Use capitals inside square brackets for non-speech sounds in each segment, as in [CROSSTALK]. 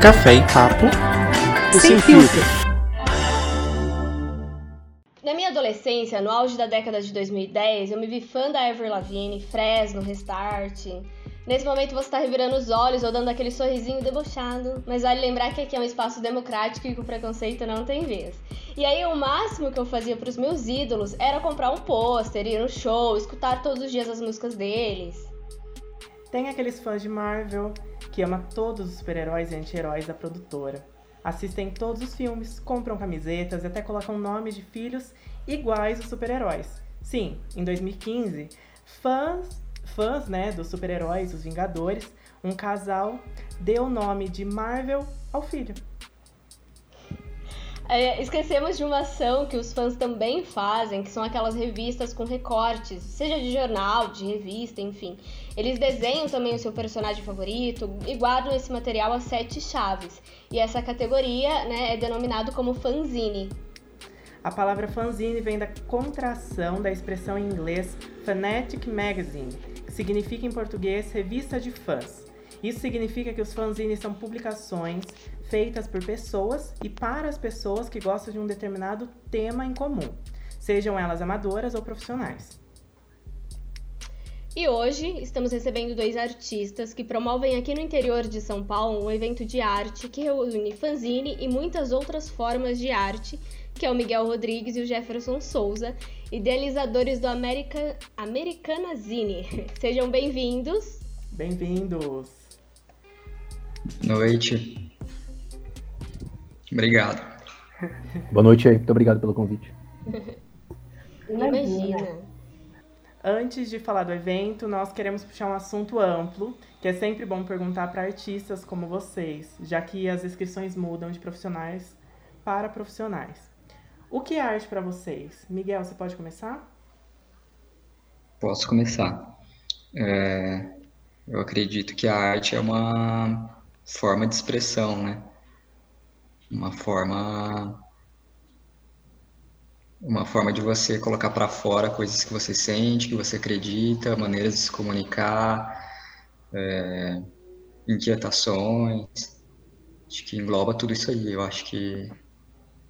Café e Papo Sem filtro. Na minha adolescência, no auge da década de 2010, eu me vi fã da Avril Lavigne, Fresno, Restart. Nesse momento você está revirando os olhos ou dando aquele sorrisinho debochado, mas vale lembrar que aqui é um espaço democrático e que o preconceito não tem vez. E aí o máximo que eu fazia para os meus ídolos era comprar um pôster, ir no show, escutar todos os dias as músicas deles. Tem aqueles fãs de Marvel que ama todos os super-heróis e anti-heróis da produtora. Assistem todos os filmes, compram camisetas e até colocam nomes de filhos iguais aos super-heróis. Sim, em 2015, fãs, fãs né, dos super-heróis, os Vingadores, um casal deu o nome de Marvel ao filho. É, esquecemos de uma ação que os fãs também fazem, que são aquelas revistas com recortes, seja de jornal, de revista, enfim. Eles desenham também o seu personagem favorito e guardam esse material a sete chaves. E essa categoria né, é denominado como fanzine. A palavra fanzine vem da contração da expressão em inglês Fanatic Magazine, que significa em português revista de fãs. Isso significa que os fanzines são publicações feitas por pessoas e para as pessoas que gostam de um determinado tema em comum, sejam elas amadoras ou profissionais. E hoje estamos recebendo dois artistas que promovem aqui no interior de São Paulo um evento de arte que reúne fanzine e muitas outras formas de arte, que é o Miguel Rodrigues e o Jefferson Souza, idealizadores do America... Americanazine. [LAUGHS] Sejam bem-vindos. Bem-vindos. Noite. Obrigado. Boa noite aí, muito obrigado pelo convite. [LAUGHS] Imagina. Antes de falar do evento, nós queremos puxar um assunto amplo, que é sempre bom perguntar para artistas como vocês, já que as inscrições mudam de profissionais para profissionais. O que é arte para vocês? Miguel, você pode começar? Posso começar. É, eu acredito que a arte é uma forma de expressão, né? uma forma uma forma de você colocar para fora coisas que você sente, que você acredita, maneiras de se comunicar, é, inquietações, acho que engloba tudo isso aí. Eu acho que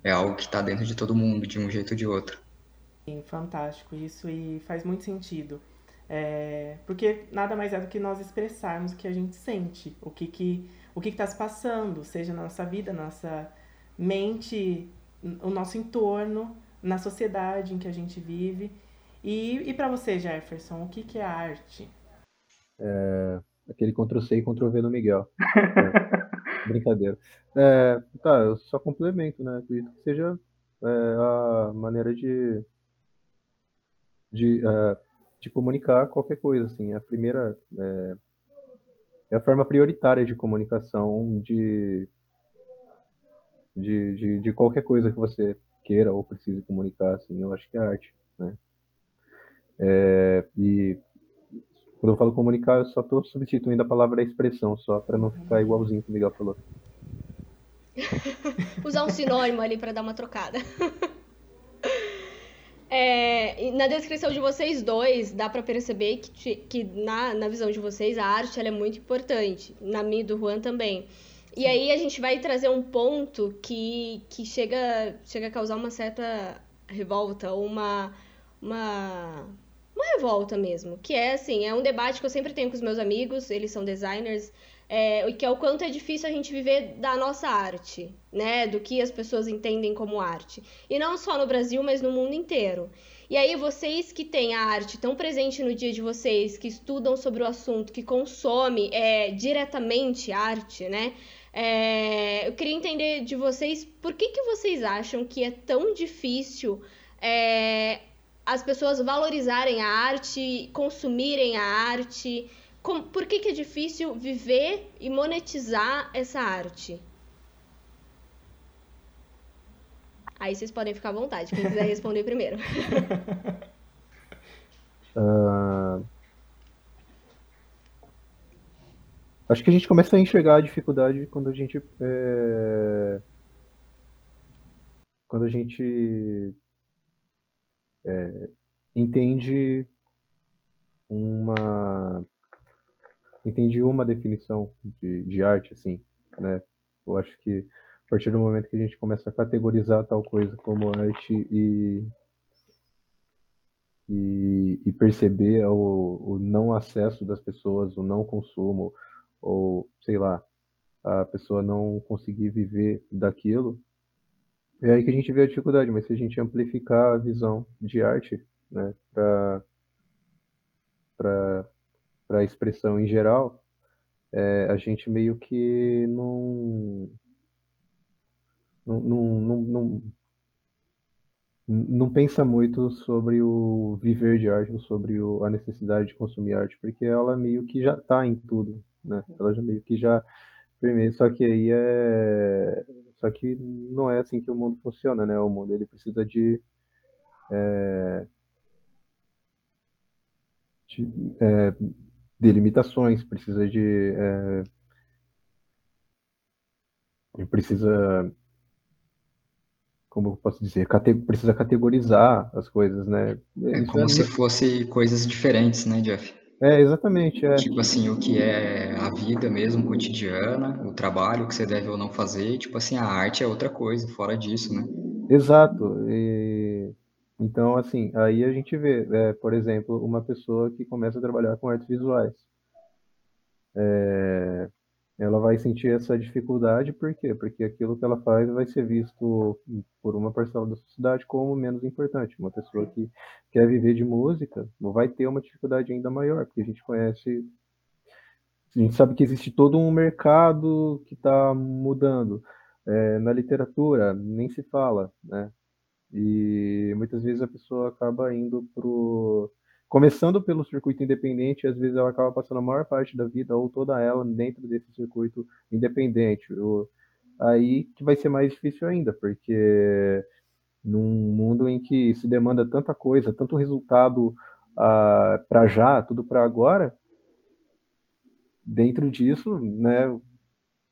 é algo que está dentro de todo mundo, de um jeito ou de outro. Sim, fantástico isso e faz muito sentido. É, porque nada mais é do que nós expressarmos o que a gente sente, o que que o que está se passando, seja na nossa vida, nossa mente, o nosso entorno, na sociedade em que a gente vive. E, e para você, Jefferson, o que, que é arte? É, aquele Ctrl-C e Ctrl-V no Miguel. [LAUGHS] É, brincadeira. É, tá, eu só complemento, né? Acredito que seja é, a maneira de, de, é, de comunicar qualquer coisa, assim. A primeira é, é a forma prioritária de comunicação de, de, de, de, qualquer coisa que você queira ou precise comunicar, assim, eu acho que é arte, né? É, e quando eu falo comunicar, eu só estou substituindo a palavra expressão, só para não ficar igualzinho que o Miguel falou. [LAUGHS] Usar um sinônimo ali para dar uma trocada. [LAUGHS] É, na descrição de vocês dois, dá para perceber que, que na, na visão de vocês a arte ela é muito importante. Na minha e do Juan também. E aí a gente vai trazer um ponto que, que chega, chega a causar uma certa revolta, uma, uma, uma revolta mesmo. Que é assim, é um debate que eu sempre tenho com os meus amigos, eles são designers, é, que é o quanto é difícil a gente viver da nossa arte, né? Do que as pessoas entendem como arte. E não só no Brasil, mas no mundo inteiro. E aí, vocês que têm a arte tão presente no dia de vocês, que estudam sobre o assunto, que consomem é, diretamente arte, né? É, eu queria entender de vocês por que, que vocês acham que é tão difícil é, as pessoas valorizarem a arte, consumirem a arte como, por que, que é difícil viver e monetizar essa arte? Aí vocês podem ficar à vontade, quem quiser responder primeiro. uh... [LAUGHS] Acho que a gente começa a enxergar a dificuldade quando a gente. É... Quando a gente é... entende uma entendi uma definição de, de arte, assim, né? Eu acho que a partir do momento que a gente começa a categorizar tal coisa como arte e, e, e perceber o, o não acesso das pessoas, o não consumo, ou sei lá, a pessoa não conseguir viver daquilo, é aí que a gente vê a dificuldade, mas se a gente amplificar a visão de arte, né, para a expressão em geral, é, a gente meio que não não, não, não, não, não pensa muito sobre o viver de arte, sobre o, a necessidade de consumir arte, porque ela meio que já está em tudo, né? Ela já meio que já Primeiro, só que aí é. Só que não é assim que o mundo funciona, né? O mundo ele precisa de. É... de, é... de limitações, precisa de. É... precisa. Como eu posso dizer? Cate... Precisa categorizar as coisas, né? É como se fossem coisas diferentes, né, Jeff? É, exatamente. É. Tipo assim, o que é a vida mesmo, cotidiana, o trabalho que você deve ou não fazer, tipo assim, a arte é outra coisa, fora disso, né? Exato. E... Então, assim, aí a gente vê, é, por exemplo, uma pessoa que começa a trabalhar com artes visuais. É ela vai sentir essa dificuldade, por quê? Porque aquilo que ela faz vai ser visto por uma parcela da sociedade como menos importante. Uma pessoa que quer viver de música vai ter uma dificuldade ainda maior, porque a gente conhece, a gente sabe que existe todo um mercado que está mudando. É, na literatura, nem se fala, né? E muitas vezes a pessoa acaba indo pro começando pelo circuito independente, às vezes ela acaba passando a maior parte da vida ou toda ela dentro desse circuito independente. O, aí que vai ser mais difícil ainda, porque num mundo em que se demanda tanta coisa, tanto resultado uh, ah, para já, tudo para agora, dentro disso, né,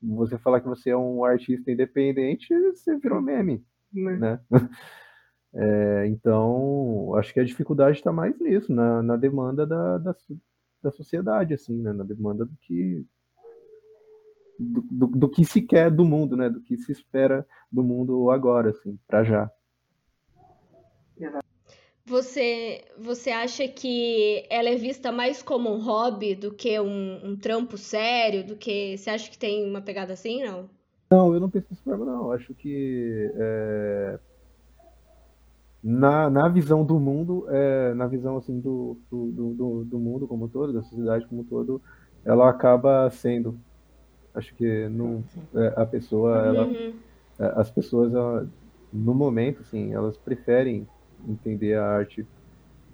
você falar que você é um artista independente, você virou meme, né? né? [LAUGHS] É, então, acho que a dificuldade está mais nisso, na, na demanda da, da, da, sociedade, assim, né? na demanda do que do, do, do, que se quer do mundo, né? Do que se espera do mundo agora, assim, para já. Você, você acha que ela é vista mais como um hobby do que um, um trampo sério? Do que você acha que tem uma pegada assim, não? Não, eu não penso dessa forma, não. Acho que é, na, na visão do mundo, é, na visão assim do, do, do, do, mundo como um todo, da sociedade como um todo, ela acaba sendo. Acho que não, é, a pessoa, ela, uhum. é, as pessoas, ela, no momento, assim, elas preferem entender a arte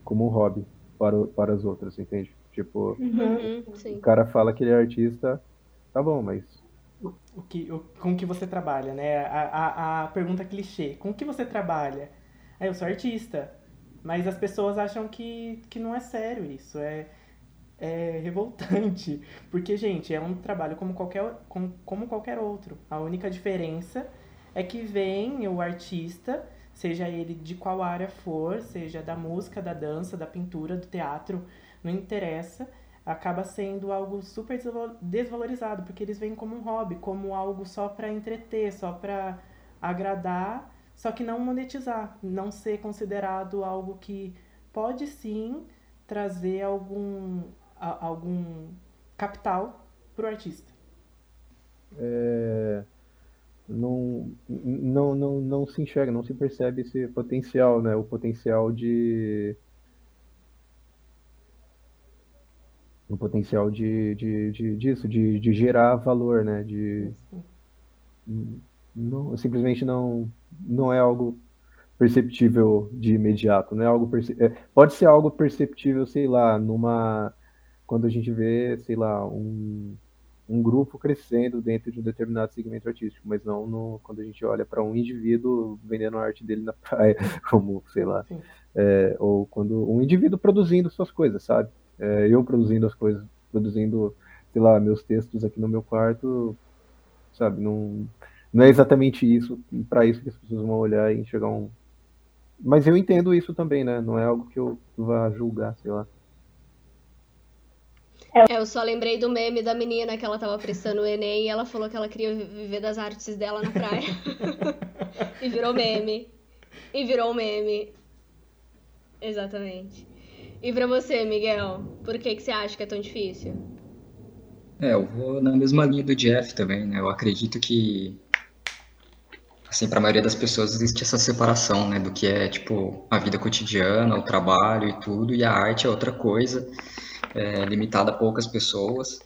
como um hobby para, para as outras, entende? Tipo, uhum, o cara fala que ele é artista, tá bom, mas o que, o, com que você trabalha, né? A, a, a pergunta clichê, com que você trabalha? É, eu sou artista. Mas as pessoas acham que, que não é sério isso. É, é revoltante. [LAUGHS] Porque, gente, é um trabalho como qualquer, como, como qualquer outro. A única diferença é que vem o artista, seja ele de qual área for, seja da música, da dança, da pintura, do teatro, não interessa, acaba sendo algo super desvalorizado, porque eles vêm como um hobby, como algo só para entreter, só para agradar só que não monetizar, não ser considerado algo que pode sim trazer algum, a, algum capital para o artista. É, não, não, não, não se enxerga, não se percebe esse potencial, né? O potencial de o potencial de, de, de disso, de, de gerar valor, né? De não, simplesmente não não é algo perceptível de imediato, não é algo é, pode ser algo perceptível, sei lá, numa quando a gente vê, sei lá, um, um grupo crescendo dentro de um determinado segmento artístico, mas não no, quando a gente olha para um indivíduo vendendo a arte dele na praia, [LAUGHS] como, sei lá, é, ou quando um indivíduo produzindo suas coisas, sabe? É, eu produzindo as coisas, produzindo, sei lá, meus textos aqui no meu quarto, sabe? Não, não é exatamente isso, para isso que as pessoas vão olhar e enxergar um. Mas eu entendo isso também, né? Não é algo que eu vá julgar, sei lá. É, eu só lembrei do meme da menina que ela tava prestando o Enem e ela falou que ela queria viver das artes dela na praia. [LAUGHS] e virou meme. E virou meme. Exatamente. E pra você, Miguel, por que, que você acha que é tão difícil? É, eu vou na mesma linha do Jeff também, né? Eu acredito que, assim, para a maioria das pessoas existe essa separação, né? Do que é, tipo, a vida cotidiana, o trabalho e tudo, e a arte é outra coisa, é, limitada a poucas pessoas,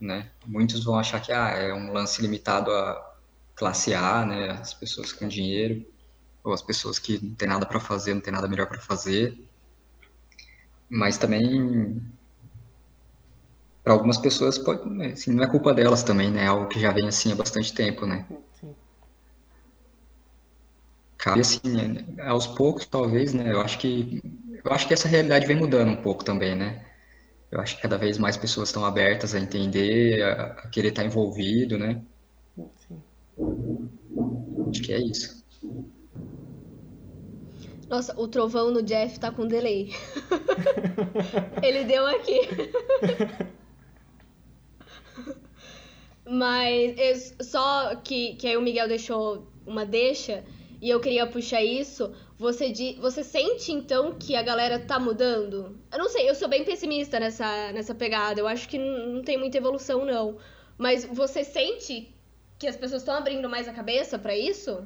né? Muitos vão achar que, ah, é um lance limitado a classe A, né? As pessoas com dinheiro, ou as pessoas que não tem nada para fazer, não tem nada melhor para fazer. Mas também para algumas pessoas pode, né, assim, não é culpa delas também, né? É algo que já vem assim há bastante tempo, né? Sim. Cabe assim, né? aos poucos, talvez, né? Eu acho que eu acho que essa realidade vem mudando um pouco também, né? Eu acho que cada vez mais pessoas estão abertas a entender, a, a querer estar envolvido, né? Sim. Acho que é isso. Nossa, o trovão no Jeff tá com delay. [LAUGHS] Ele deu aqui. [LAUGHS] [LAUGHS] Mas só que, que aí o Miguel deixou uma deixa e eu queria puxar isso. Você, você sente então que a galera tá mudando? Eu não sei, eu sou bem pessimista nessa, nessa pegada. Eu acho que não tem muita evolução, não. Mas você sente que as pessoas estão abrindo mais a cabeça para isso?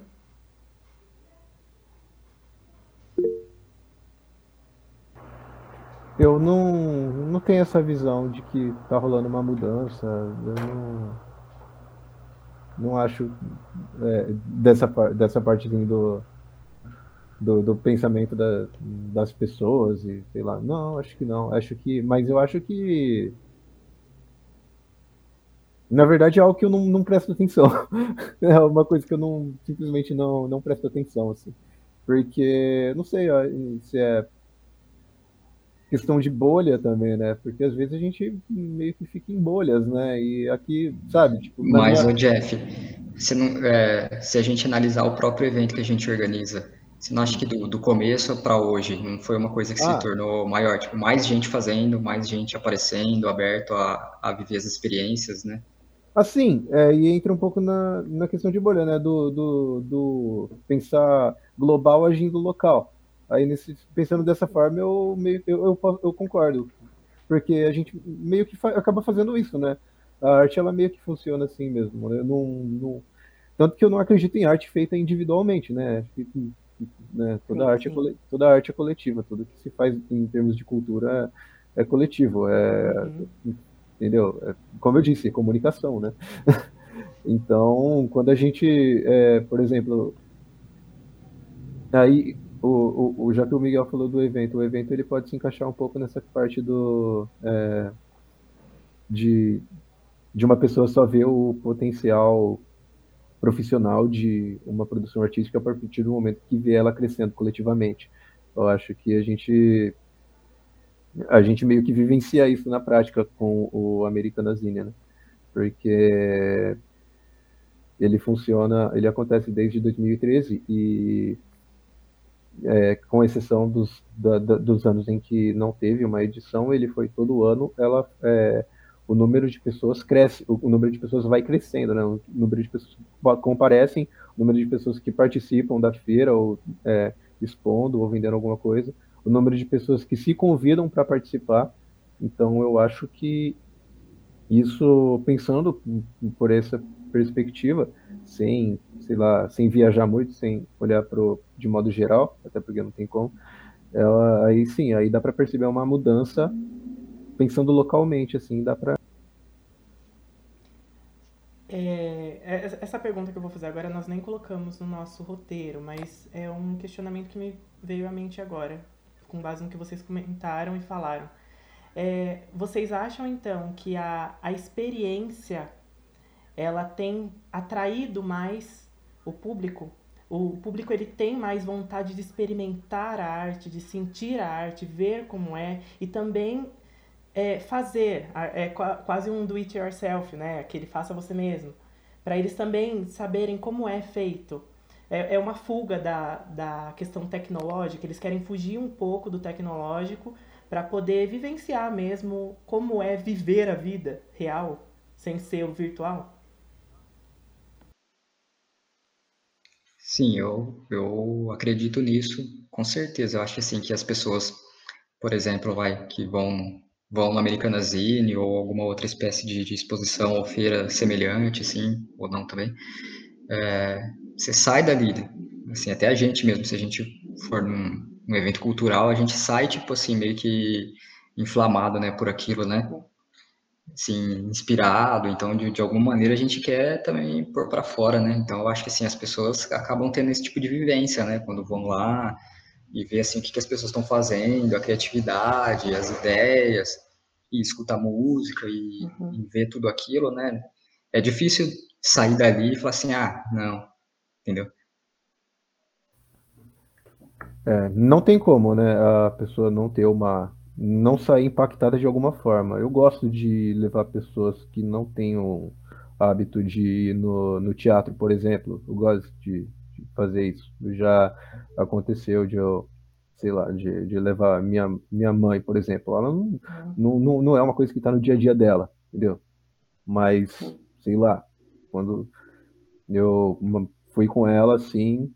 Eu não, não tenho essa visão de que tá rolando uma mudança. Eu não, não acho é, dessa, dessa parte do, do, do pensamento da, das pessoas e sei lá. Não, acho que não. Acho que. Mas eu acho que. Na verdade é algo que eu não, não presto atenção. [LAUGHS] é uma coisa que eu não simplesmente não, não presto atenção, assim. Porque, não sei se é questão de bolha também, né? Porque às vezes a gente meio que fica em bolhas, né? E aqui, sabe? Tipo, Mas, minha... o Jeff, se, não, é, se a gente analisar o próprio evento que a gente organiza, você não acha que do, do começo para hoje não foi uma coisa que ah. se tornou maior? Tipo, mais gente fazendo, mais gente aparecendo, aberto a, a viver as experiências, né? Assim, é, e entra um pouco na, na questão de bolha, né? Do, do, do pensar global agindo local. Aí, nesse, pensando dessa forma, eu, meio, eu, eu, eu concordo. Porque a gente meio que fa acaba fazendo isso, né? A arte, ela meio que funciona assim mesmo. Né? Não, não, tanto que eu não acredito em arte feita individualmente, né? né? Toda, arte é toda arte é coletiva, tudo que se faz em termos de cultura é, é coletivo. É, uhum. Entendeu? É, como eu disse, é comunicação, né? [LAUGHS] então, quando a gente, é, por exemplo, aí o, o, já que o Miguel falou do evento, o evento ele pode se encaixar um pouco nessa parte do é, de, de uma pessoa só ver o potencial profissional de uma produção artística a partir do momento que vê ela crescendo coletivamente. Eu acho que a gente a gente meio que vivencia isso na prática com o Americanazine, né? Porque ele funciona, ele acontece desde 2013 e é, com exceção dos, da, da, dos anos em que não teve uma edição, ele foi todo ano, ela, é, o número de pessoas cresce, o, o, número de pessoas vai crescendo, né? o número de pessoas que comparecem, o número de pessoas que participam da feira, ou é, expondo, ou vendendo alguma coisa, o número de pessoas que se convidam para participar. Então, eu acho que isso, pensando por essa perspectiva, sem, sei lá, sem viajar muito, sem olhar pro, de modo geral, até porque não tem como, ela, aí sim, aí dá para perceber uma mudança pensando localmente, assim, dá para é, é, essa pergunta que eu vou fazer agora nós nem colocamos no nosso roteiro, mas é um questionamento que me veio à mente agora, com base no que vocês comentaram e falaram. É, vocês acham então que a, a experiência ela tem atraído mais o público. O público ele tem mais vontade de experimentar a arte, de sentir a arte, ver como é e também é, fazer. É quase um do it yourself, né? Aquele faça você mesmo. Para eles também saberem como é feito. é, é uma fuga da, da questão tecnológica, eles querem fugir um pouco do tecnológico para poder vivenciar mesmo como é viver a vida real, sem ser o virtual. Sim, eu, eu acredito nisso, com certeza. Eu acho assim que as pessoas, por exemplo, vai, que vão vão no Americanazine ou alguma outra espécie de, de, exposição ou feira semelhante, assim, ou não também, é, você sai dali, assim, até a gente mesmo, se a gente for num, num, evento cultural, a gente sai, tipo assim, meio que inflamado, né, por aquilo, né, assim, inspirado, então, de, de alguma maneira, a gente quer também pôr para fora, né, então eu acho que, assim, as pessoas acabam tendo esse tipo de vivência, né, quando vão lá, e ver assim o que, que as pessoas estão fazendo, a criatividade, as ideias, e escutar música e, uhum. e, ver tudo aquilo, né? É difícil sair dali e falar assim, ah, não, entendeu? É, não tem como, né? A pessoa não ter uma, não sair impactada de alguma forma. Eu gosto de levar pessoas que não tenham hábito de ir no, no teatro, por exemplo. Eu gosto de fazer isso. Já aconteceu de eu, sei lá, de, de levar minha, minha mãe, por exemplo. Ela não, não, não, é uma coisa que está no dia a dia dela, entendeu? Mas, sei lá, quando eu fui com ela, assim,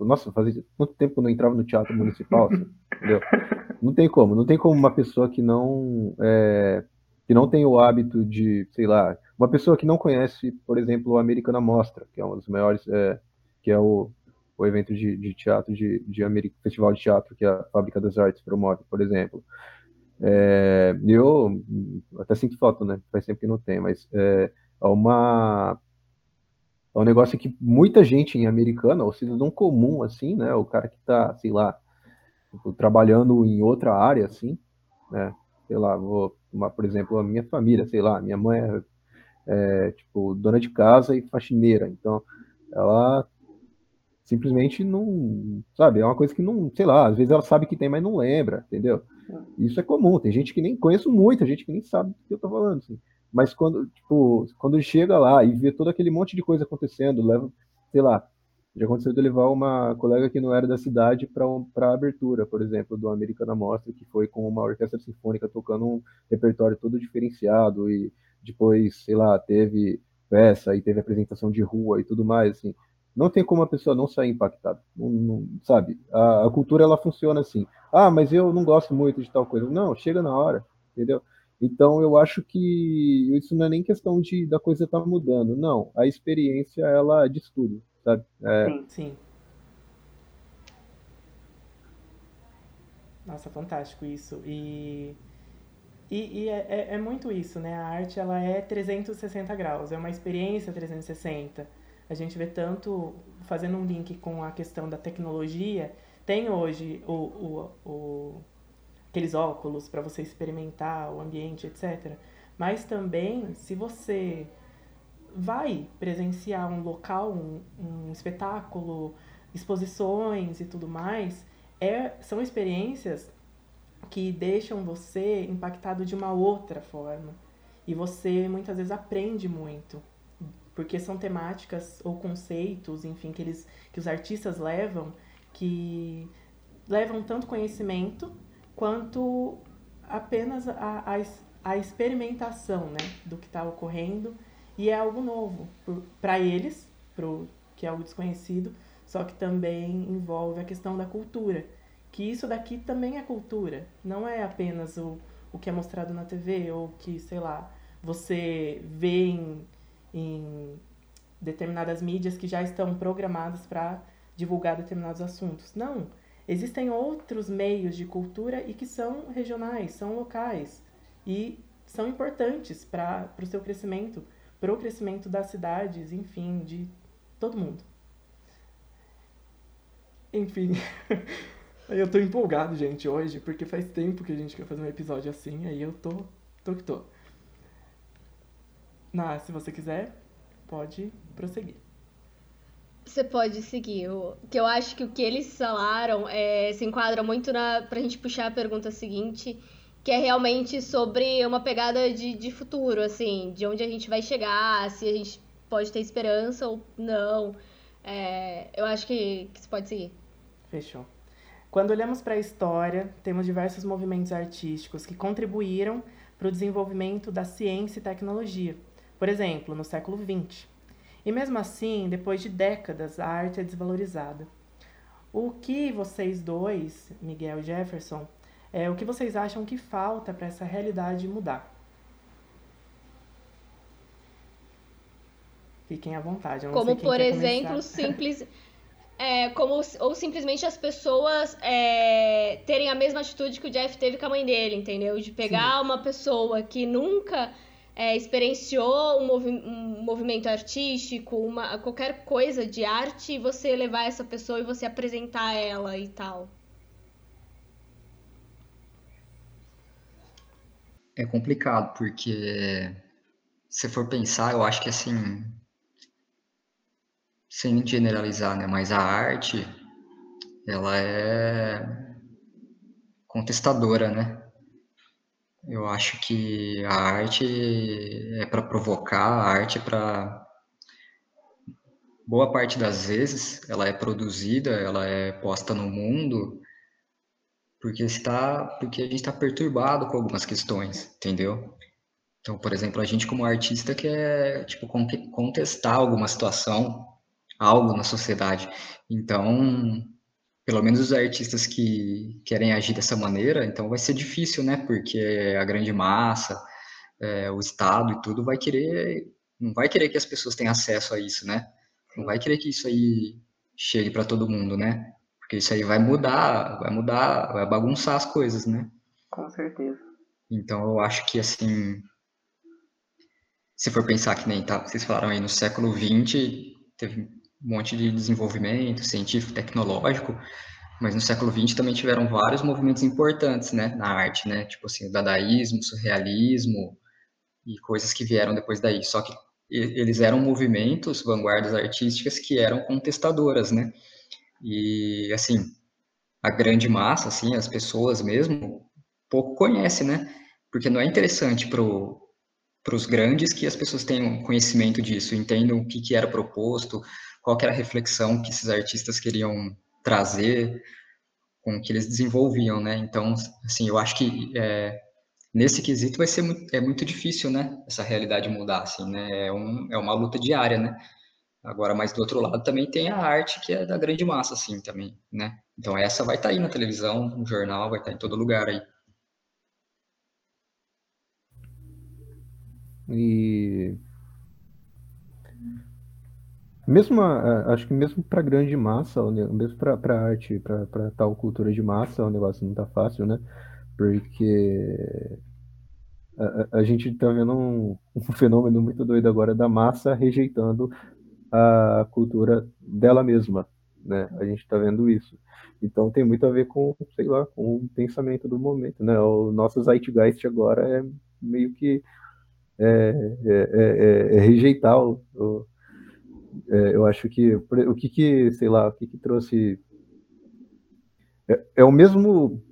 nossa, fazia quanto tempo eu não entrava no teatro municipal, assim, entendeu? [LAUGHS] Não tem como, não tem como uma pessoa que não é, que não tem o hábito de, sei lá, uma pessoa que não conhece, por exemplo, o Americana Mostra, que é um dos maiores é, que é o, o evento de, de teatro, de, de festival de teatro que a Fábrica das Artes promove, por exemplo. É, eu até sinto falta, né? Faz tempo que não tem, mas é, é uma é um negócio que muita gente em americana, ou cidadão comum, assim, né? O cara que tá, sei lá, tipo, trabalhando em outra área, assim, né? Sei lá, vou, uma, por exemplo, a minha família, sei lá, minha mãe é, é tipo dona de casa e faxineira, então ela simplesmente não, sabe, é uma coisa que não, sei lá, às vezes ela sabe que tem, mas não lembra, entendeu? É. Isso é comum, tem gente que nem, conheço muita gente que nem sabe do que eu tô falando, assim. Mas quando, tipo, quando chega lá e vê todo aquele monte de coisa acontecendo, leva, sei lá, já aconteceu de levar uma colega que não era da cidade para um, a abertura, por exemplo, do Americana Mostra, que foi com uma orquestra sinfônica tocando um repertório todo diferenciado e depois, sei lá, teve peça e teve apresentação de rua e tudo mais, assim não tem como a pessoa não sair impactada. Não, não, sabe? A, a, cultura ela funciona assim. Ah, mas eu não gosto muito de tal coisa. Não, chega na hora, entendeu? Então eu acho que isso não é nem questão de da coisa estar tá mudando. Não, a experiência ela diz tudo, sabe? É... Sim, sim. Nossa, fantástico isso. E e, e é, é, é, muito isso, né? A arte ela é 360 graus, é uma experiência 360 a gente vê tanto, fazendo um link com a questão da tecnologia, tem hoje o, o, o aqueles óculos para você experimentar o ambiente, etc. Mas também, se você vai presenciar um local, um, um espetáculo, exposições e tudo mais, é, são experiências que deixam você impactado de uma outra forma. E você muitas vezes aprende muito porque são temáticas ou conceitos, enfim, que, eles, que os artistas levam, que levam tanto conhecimento quanto apenas a, a, a experimentação né, do que está ocorrendo e é algo novo para eles, pro, que é algo desconhecido, só que também envolve a questão da cultura, que isso daqui também é cultura, não é apenas o, o que é mostrado na TV ou que, sei lá, você vê em em determinadas mídias que já estão programadas para divulgar determinados assuntos. Não. Existem outros meios de cultura e que são regionais, são locais e são importantes para o seu crescimento, para o crescimento das cidades, enfim, de todo mundo. Enfim, [LAUGHS] eu tô empolgado, gente, hoje, porque faz tempo que a gente quer fazer um episódio assim, aí eu tô, tô que tô. Na, se você quiser, pode prosseguir. Você pode seguir. O, que eu acho que o que eles falaram é, se enquadra muito na. Pra gente puxar a pergunta seguinte, que é realmente sobre uma pegada de, de futuro, assim, de onde a gente vai chegar, se a gente pode ter esperança ou não. É, eu acho que, que você pode seguir. Fechou. Quando olhamos para a história, temos diversos movimentos artísticos que contribuíram para o desenvolvimento da ciência e tecnologia. Por exemplo, no século XX. E mesmo assim, depois de décadas, a arte é desvalorizada. O que vocês dois, Miguel e Jefferson, é, o que vocês acham que falta para essa realidade mudar? Fiquem à vontade. Como, por exemplo, simples. [LAUGHS] É, como, ou simplesmente as pessoas é, terem a mesma atitude que o Jeff teve com a mãe dele, entendeu? De pegar Sim. uma pessoa que nunca é, experienciou um, movi um, movimento artístico, uma, qualquer coisa de arte, e você levar essa pessoa e você apresentar ela e tal. É complicado, porque se for pensar, eu acho que assim, sem generalizar, né, mas a arte, ela é contestadora, né? Eu acho que a arte é para provocar, a arte é para boa parte das vezes ela é produzida, ela é posta no mundo porque está porque a gente está perturbado com algumas questões, entendeu? Então, por exemplo, a gente como artista quer tipo contestar alguma situação, algo na sociedade. Então, pelo menos os artistas que querem agir dessa maneira, então vai ser difícil, né? Porque a grande massa, é, o Estado e tudo vai querer, não vai querer que as pessoas tenham acesso a isso, né? Não vai querer que isso aí chegue para todo mundo, né? Porque isso aí vai mudar, vai mudar, vai bagunçar as coisas, né? Com certeza. Então eu acho que assim, se for pensar que nem tá, vocês falaram aí no século XX teve um monte de desenvolvimento científico, tecnológico, mas no século XX também tiveram vários movimentos importantes, né, na arte, né, tipo assim, o dadaísmo, o surrealismo e coisas que vieram depois daí. Só que eles eram movimentos, vanguardas artísticas que eram contestadoras, né? E assim, a grande massa, assim, as pessoas mesmo pouco conhece, né? Porque não é interessante para os grandes que as pessoas tenham conhecimento disso, entendam o que, que era proposto, qual era a reflexão que esses artistas queriam trazer com o que eles desenvolviam, né? Então, assim, eu acho que é, nesse quesito vai ser muito, é muito difícil, né? Essa realidade mudar, assim, né? É, um, é uma luta diária, né? Agora, mas do outro lado também tem a arte que é da grande massa, assim, também, né? Então essa vai estar tá aí na televisão, no jornal, vai estar tá em todo lugar aí. E mesmo, acho que mesmo para grande massa, mesmo para arte, para tal cultura de massa, o negócio não tá fácil, né? Porque a, a gente tá vendo um, [LAUGHS] um, fenômeno muito doido agora da massa rejeitando a cultura dela mesma, né? A gente tá vendo isso. Então tem muito a ver com, sei lá, com o pensamento do momento, né? O nosso zeitgeist agora é meio que é, é, é, é rejeitar o, o é, eu acho que o que que, sei lá, o que que trouxe é, é, o mesmo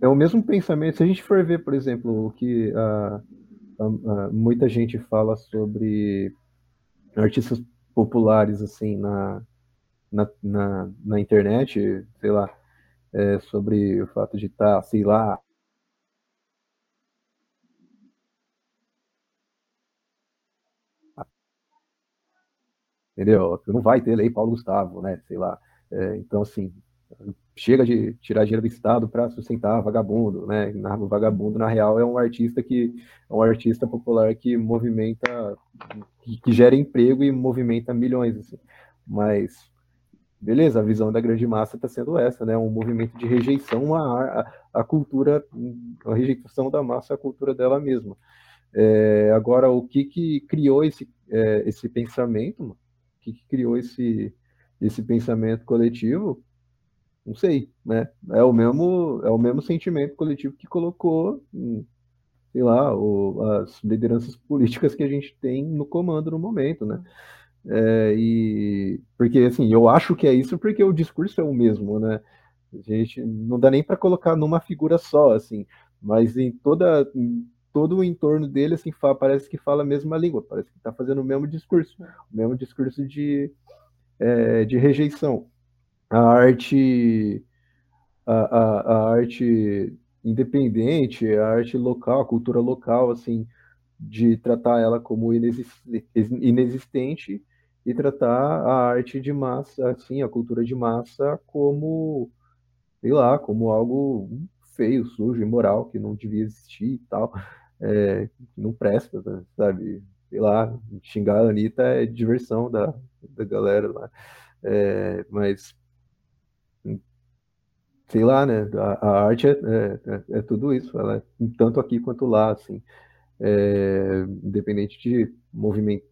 é o mesmo pensamento. Se a gente for ver, por exemplo, o que a, a, a, muita gente fala sobre artistas populares assim na, na, na, na internet, sei lá, é, sobre o fato de estar, tá, sei lá, entendeu? Não vai ter lei Paulo Gustavo, né? Sei lá. É, então, assim, chega de tirar dinheiro do Estado para sustentar vagabundo, né? O vagabundo, na real, é um artista que é um artista popular que movimenta, que, que gera emprego e movimenta milhões, assim. Mas, beleza, a visão da grande massa está sendo essa, né? Um movimento de rejeição à, à, à cultura, a rejeição da massa à cultura dela mesma. É, agora, o que que criou esse, é, esse pensamento, mano? que, que criou esse, esse pensamento coletivo, não sei, né? É o mesmo, é o mesmo sentimento coletivo que colocou, sei lá, o, as lideranças políticas que a gente tem no comando no momento, né? É, e porque assim, eu acho que é isso porque o discurso é o mesmo, né? A gente não dá nem para colocar numa figura só, assim, mas em toda em todo o entorno dele assim fala, parece que fala a mesma língua, parece que está fazendo o mesmo discurso, o mesmo discurso de, é, de rejeição. A arte, a, a, a, arte independente, a arte local, a cultura local, assim, de tratar ela como inexistente e tratar a arte de massa, assim, a cultura de massa como, sei lá, como algo feio, sujo, imoral, que não devia existir e tal, é, que não presta, sabe? Sei lá, xingar a Anitta é diversão da, da galera lá. É, mas, sei lá, né? A, a arte é, é, é, tudo isso, ela é tanto aqui quanto lá, assim. É, independente de movimento,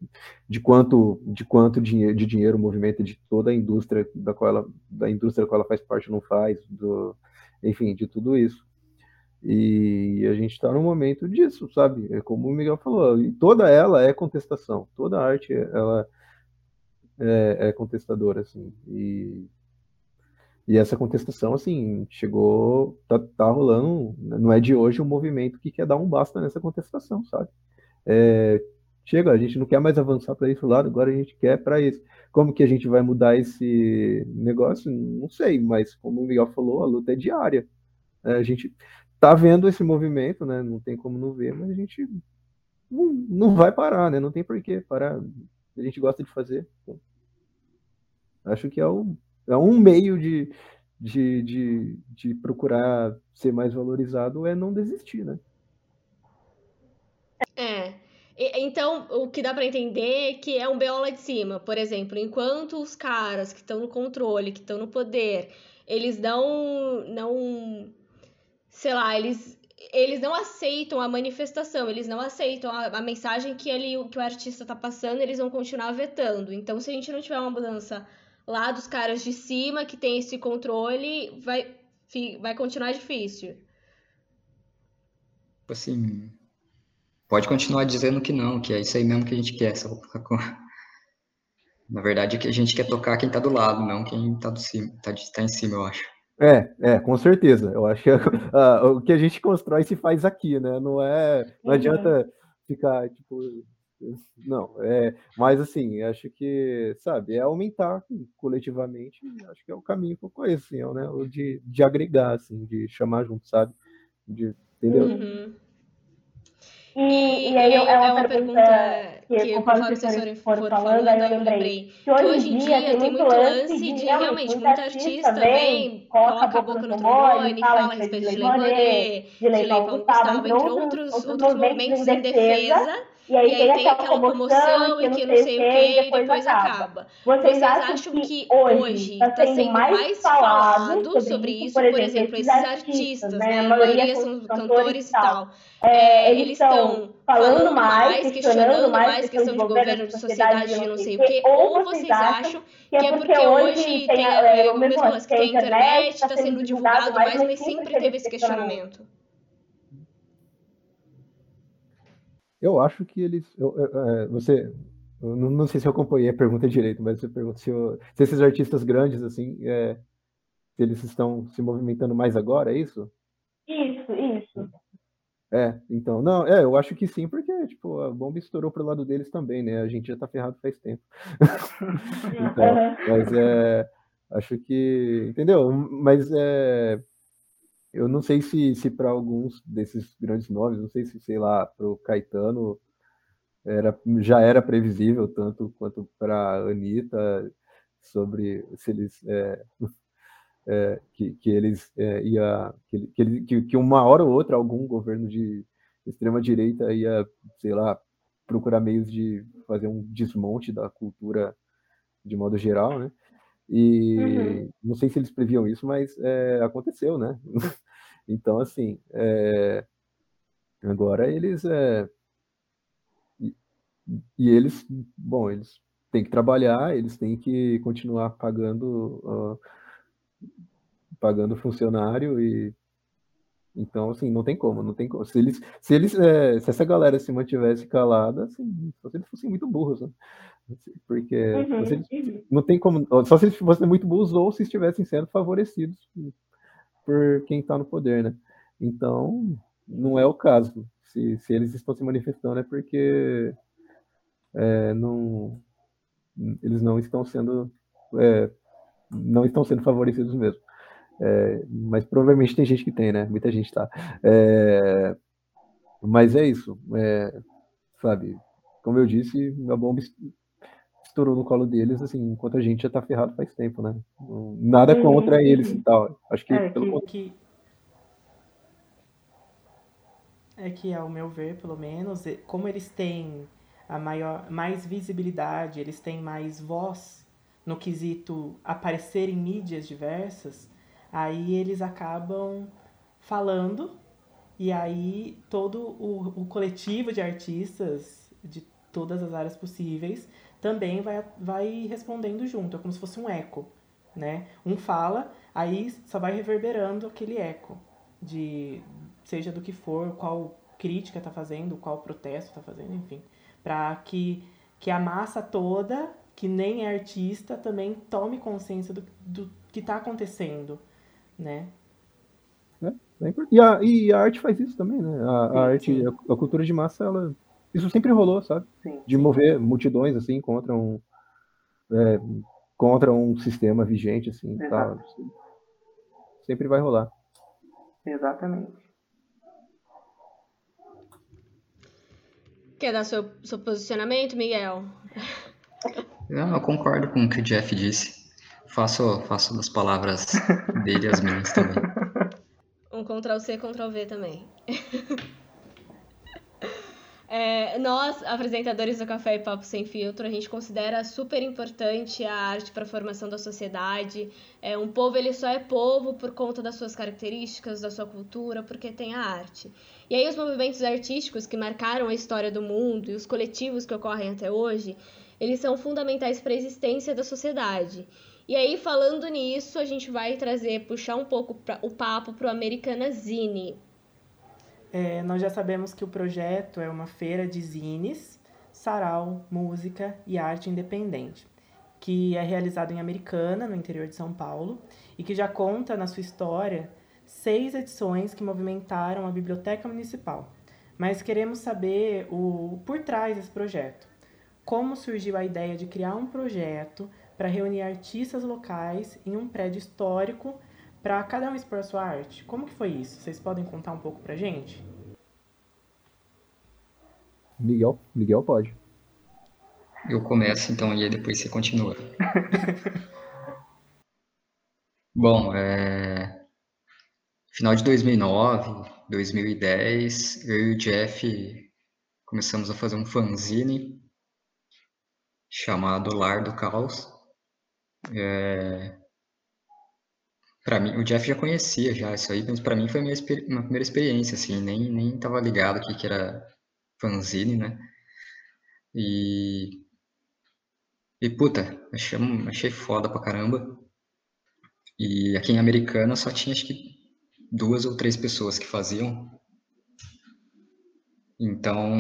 de quanto, de quanto dinheiro, de dinheiro movimenta de toda a indústria da qual ela, da indústria da qual ela faz parte não faz, do, enfim, de tudo isso. E a gente está no momento disso, sabe? É como o Miguel falou, e toda ela é contestação, toda arte ela é, é contestadora, assim. E, e essa contestação, assim, chegou, tá, tá rolando, não é de hoje um movimento que quer dar um basta nessa contestação, sabe? É, chega, a gente não quer mais avançar para esse lado, agora a gente quer para isso. Como que a gente vai mudar esse negócio? Não sei, mas como o Miguel falou, a luta é diária. É, a gente tá vendo esse movimento, né? Não tem como não ver, mas a gente não, não vai parar, né? Não tem porquê parar. A gente gosta de fazer. Acho que é, o, é um meio de, de, de, de procurar ser mais valorizado é não desistir, né? É. Então, o que dá para entender é que é um BO lá de cima. Por exemplo, enquanto os caras que estão no controle, que estão no poder, eles não, não sei lá, eles eles não aceitam a manifestação, eles não aceitam a, a mensagem que, ele, que o artista está passando, eles vão continuar vetando. Então, se a gente não tiver uma mudança lá dos caras de cima que tem esse controle, vai, vai continuar difícil. Assim, pode continuar dizendo que não, que é isso aí mesmo que a gente quer. Só... [LAUGHS] Na verdade, é que a gente quer tocar quem tá do lado, não quem tá, do cima, tá, tá em cima, eu acho. É, é, com certeza. Eu acho que [LAUGHS] uh, o que a gente constrói se faz aqui, né? Não é, não uhum. adianta ficar tipo, não. É, mas assim, acho que, sabe, é aumentar coletivamente. Acho que é o caminho que eu conheço, assim, é, né? O de, de agregar, assim, de chamar junto, sabe? De, entendeu? Uhum. E, e, aí é uma, é uma pergunta, pergunta que, que conforme os professores foram falando, aí eu lembrei que hoje em dia tem muito lance de, de realmente, muito artista vem, coloca a boca no trombone, fala a respeito de Lei de Lei Paulo Gustavo, entre outros, outros movimentos em defesa e aí, e aí tem, aquela comoção e que não sei o que, e depois acaba. Vocês, Vocês acham que hoje está tá sendo mais falado sobre isso? Por exemplo, esses artistas, né? A maioria são cantores e tal. É, eles estão falando mais, questionando mais questão de governo, de sociedade, de não sei o quê, ou vocês acham que é porque hoje tem o mesmo que a internet, está sendo divulgado mais, mas sempre teve esse questionamento? Eu acho que eles. Eu, eu, é, você. Eu não, não, sei se eu acompanhei a pergunta direito, mas você pergunta se, se esses artistas grandes, assim, é, se eles estão se movimentando mais agora, é isso? Isso, isso. É, então, não, é, eu acho que sim, porque, tipo, a bomba estourou pro lado deles também, né? A gente já tá ferrado faz tempo. [LAUGHS] [LAUGHS] então, mas é, acho que, entendeu? Mas é, eu não sei se, se para alguns desses grandes nomes, não sei se, sei lá, para o Caetano era, já era previsível, tanto quanto para a Anitta, sobre se eles. É, [LAUGHS] é, que, que eles é, ia que, que, que uma hora ou outra algum governo de extrema direita ia sei lá procurar meios de fazer um desmonte da cultura de modo geral né e uhum. não sei se eles previam isso, mas é, aconteceu, né? [LAUGHS] então, assim, é, agora eles. É, e, e, eles, bom, eles têm que trabalhar, eles têm que continuar pagando, uh, pagando funcionário e. Então, assim, não tem como, não tem como. Se eles, se eles, é, se essa galera se mantivesse calada, assim, só se eles fossem muito burros, né? Porque uhum, você, uhum. não tem como. Só se fossem muito burros ou se estivessem sendo favorecidos por quem está no poder, né? Então, não é o caso. Se, se eles estão se manifestando é porque é, não, eles não estão sendo é, não estão sendo favorecidos mesmo. É, mas provavelmente tem gente que tem, né? Muita gente tá. É, mas é isso, é, sabe? Como eu disse, a bomba estourou no colo deles, assim, enquanto a gente já tá ferrado faz tempo, né? Nada contra eles e tal. Acho que, É pelo que, que- é que, ao meu ver, pelo menos, como eles têm a maior, mais visibilidade, eles têm mais voz no quesito aparecer em mídias diversas, aí eles acabam falando e aí todo o, o coletivo de artistas de todas as áreas possíveis também vai, vai respondendo junto, é como se fosse um eco, né? Um fala, aí só vai reverberando aquele eco de seja do que for, qual crítica tá fazendo, qual protesto tá fazendo, enfim, para que que a massa toda, que nem é artista, também tome consciência do, do que tá acontecendo, né? É impor- E a, e a arte faz isso também, né? A, a arte, a, a cultura de massa, ela. Isso sempre rolou, sabe? Sim. De mover multidões, assim, contra um. é, contra um sistema vigente, assim, tá? Sempre vai rolar. Exatamente. Quer dar seu, seu posicionamento, Miguel? Não, eu concordo com o que o Jeff disse. Faço, faço das palavras dele as minhas também. Um Ctrl C, Ctrl V também. [LAUGHS] É, nós, apresentadores do Café e Papo Sem Filtro, a gente considera super importante a arte para a formação da sociedade. É, um povo ele só é povo por conta das suas características, da sua cultura, porque tem a arte. E aí os movimentos artísticos que marcaram a história do mundo e os coletivos que ocorrem até hoje, eles são fundamentais para a existência da sociedade. E aí, falando nisso, a gente vai trazer, puxar um pouco pra, o papo para o Americana Zine. É, nós já sabemos que o projeto é uma feira de zines, sarau, música e arte independente, que é realizado em Americana, no interior de São Paulo, e que já conta na sua história seis edições que movimentaram a Biblioteca Municipal. Mas queremos saber o por trás desse projeto. Como surgiu a ideia de criar um projeto para reunir artistas locais em um prédio histórico para cada um expor sua arte. Como que foi isso? Vocês podem contar um pouco pra gente? Miguel, Miguel pode. Eu começo então e aí depois você continua. [LAUGHS] Bom, é... final de 2009, 2010, eu e o Jeff começamos a fazer um fanzine chamado Lar do Caos. É... Para mim, o Jeff já conhecia já isso aí, mas para mim foi exper- uma primeira experiência assim, nem nem tava ligado aqui que era fanzine, né? E e puta, achei, achei foda pra caramba. E aqui em Americana só tinha acho que duas ou três pessoas que faziam. Então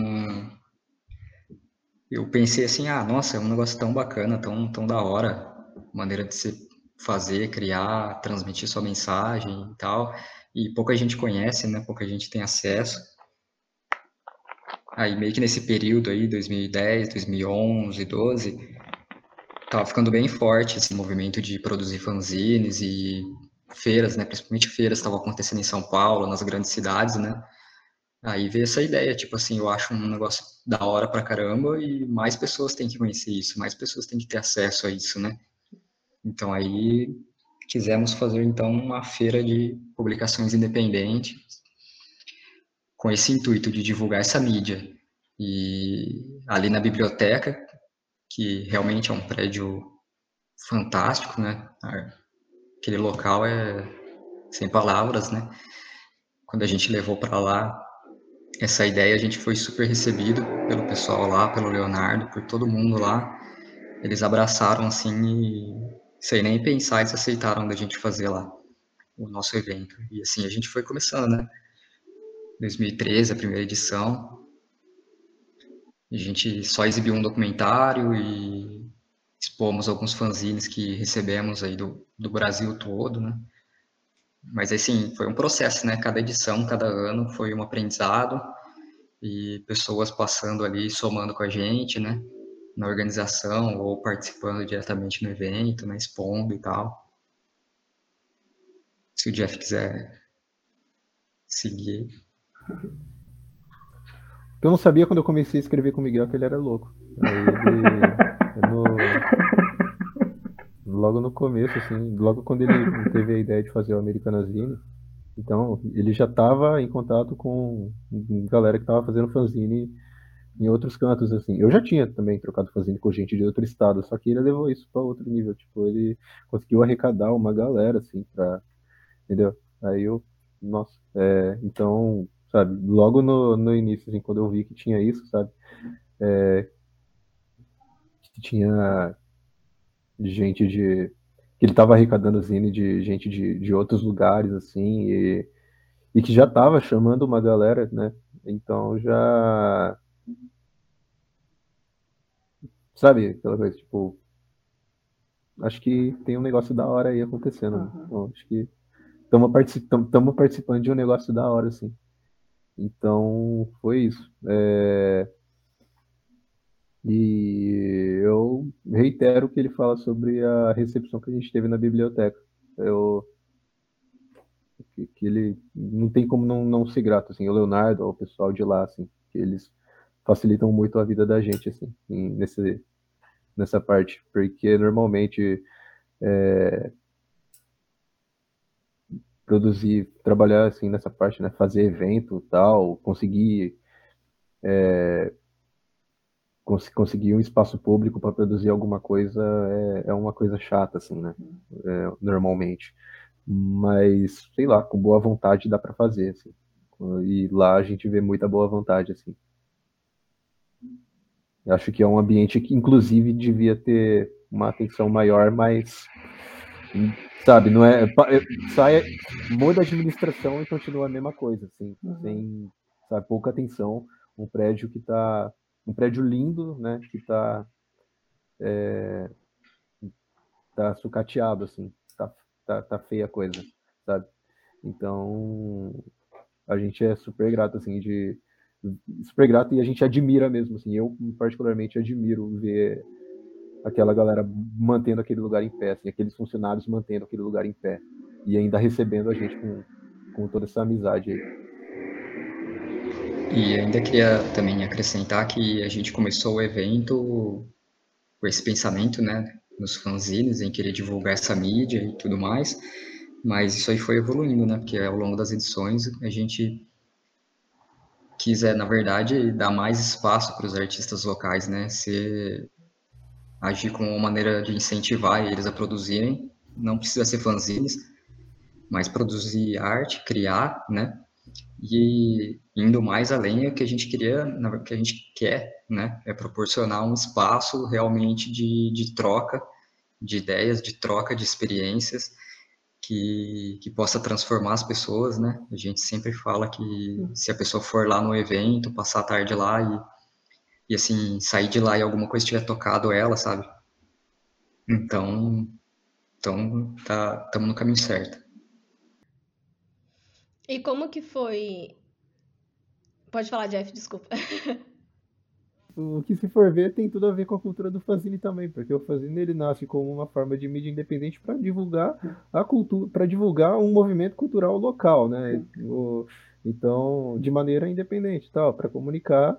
eu pensei assim, ah, nossa, é um negócio tão bacana, tão, tão da hora, maneira de se fazer, criar, transmitir sua mensagem e tal. E pouca gente conhece, né? Pouca gente tem acesso. Aí meio que nesse período aí, 2010, 2011, 12, tava ficando bem forte esse movimento de produzir fanzines e feiras, né? Principalmente feiras estavam acontecendo em São Paulo, nas grandes cidades, né? Aí veio essa ideia, tipo assim, eu acho um negócio da hora pra caramba e mais pessoas têm que conhecer isso, mais pessoas têm que ter acesso a isso, né? Então aí quisemos fazer então uma feira de publicações independentes com esse intuito de divulgar essa mídia. E ali na biblioteca, que realmente é um prédio fantástico, né? Aquele local é sem palavras, né? Quando a gente levou para lá essa ideia, a gente foi super recebido pelo pessoal lá, pelo Leonardo, por todo mundo lá. Eles abraçaram assim e sem nem pensar, eles aceitaram da gente fazer lá o nosso evento. E assim a gente foi começando, né? 2013, a primeira edição. A gente só exibiu um documentário e expomos alguns fanzines que recebemos aí do, do Brasil todo, né? Mas assim, foi um processo, né? Cada edição, cada ano foi um aprendizado e pessoas passando ali, somando com a gente, né? Na organização ou participando diretamente no evento, né, expondo e tal. Se o Jeff quiser seguir. Eu não sabia quando eu comecei a escrever com o Miguel que ele era louco. Aí ele, no, logo no começo, assim, logo quando ele teve a ideia de fazer o Americanazine, então ele já estava em contato com galera que estava fazendo fanzine em outros cantos, assim. Eu já tinha também trocado fanzine com gente de outro estado, só que ele levou isso para outro nível. Tipo, ele conseguiu arrecadar uma galera, assim, pra. Entendeu? Aí eu. Nossa. É, então, sabe, logo no, no início, assim, quando eu vi que tinha isso, sabe? É, que tinha gente de. que ele tava arrecadando zine de gente de, de outros lugares, assim, e, e que já tava chamando uma galera, né? Então já Sabe, aquela coisa, tipo. Acho que tem um negócio da hora aí acontecendo. Uhum. Então, acho que estamos particip participando de um negócio da hora, assim. Então, foi isso. É... E eu reitero o que ele fala sobre a recepção que a gente teve na biblioteca. Eu... Que, que ele não tem como não, não ser grato, assim, o Leonardo, o pessoal de lá, assim, que eles facilitam muito a vida da gente, assim, nesse, nessa parte, porque normalmente é, produzir, trabalhar assim nessa parte, né, fazer evento tal, conseguir é, cons conseguir um espaço público para produzir alguma coisa é, é, uma coisa chata, assim, né, é, normalmente. Mas, sei lá, com boa vontade dá para fazer, assim. E lá a gente vê muita boa vontade, assim. Eu acho que é um ambiente que, inclusive, devia ter uma atenção maior, mas, sabe, não é. Sai, muda a administração e continua a mesma coisa, assim, uhum. sem, sabe, pouca atenção. Um prédio que está. Um prédio lindo, né, que está. É, tá sucateado, assim, tá, tá, tá feia a coisa, sabe? Então, a gente é super grato, assim, de super grato e a gente admira mesmo, assim, eu particularmente admiro ver aquela galera mantendo aquele lugar em pé, assim, aqueles funcionários mantendo aquele lugar em pé e ainda recebendo a gente com, com toda essa amizade aí. E ainda queria também acrescentar que a gente começou o evento com esse pensamento, né, nos fanzines, em querer divulgar essa mídia e tudo mais, mas isso aí foi evoluindo, né, porque ao longo das edições a gente quis, é, na verdade, dar mais espaço para os artistas locais, né? Se agir como uma maneira de incentivar eles a produzirem, não precisa ser fanzines, mas produzir arte, criar, né? E indo mais além, o que a gente queria, o que a gente quer, né? É proporcionar um espaço realmente de, de troca de ideias, de troca de experiências, que, que possa transformar as pessoas, né? A gente sempre fala que se a pessoa for lá no evento, passar a tarde lá e, e assim, sair de lá e alguma coisa tiver tocado ela, sabe? Então, então tá, estamos no caminho certo. E como que foi? Pode falar, Jeff, desculpa. [LAUGHS] o que se for ver tem tudo a ver com a cultura do fanzine também, porque o fanzine ele nasce como uma forma de mídia independente para divulgar a cultura, para divulgar um movimento cultural local, né? O, então, de maneira independente, tal, para comunicar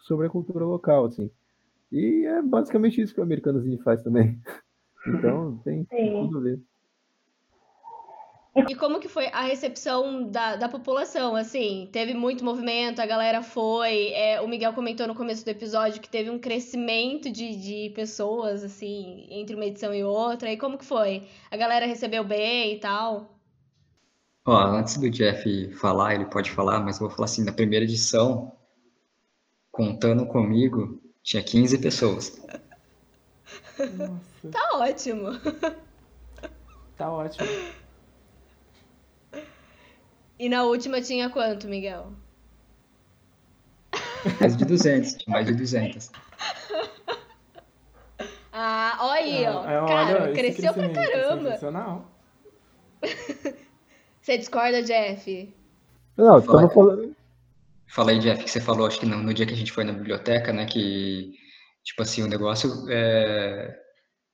sobre a cultura local, assim. E é basicamente isso que o Americanozine faz também. [LAUGHS] Então, tem, tem tudo a ver. E como que foi a recepção da, da população, assim? Teve muito movimento, a galera foi. É, o Miguel comentou no começo do episódio que teve um crescimento de, de pessoas, assim, entre uma edição e outra. E como que foi? A galera recebeu bem e tal? Ó, antes do Jeff falar, ele pode falar, mas eu vou falar assim, na primeira edição, contando comigo, tinha 15 pessoas. Nossa. Tá ótimo. Tá ótimo. E na última tinha quanto, Miguel? Mais de 200, mais de 200. [LAUGHS] Ah, olha aí, é, ó. É, Cara, olha, cresceu pra caramba. Sensacional. [LAUGHS] Você discorda, Jeff? Não, estamos falando. Fala aí, Jeff, que você falou, acho que no, no, dia que a gente foi na biblioteca, né, que Tipo assim, o negócio é.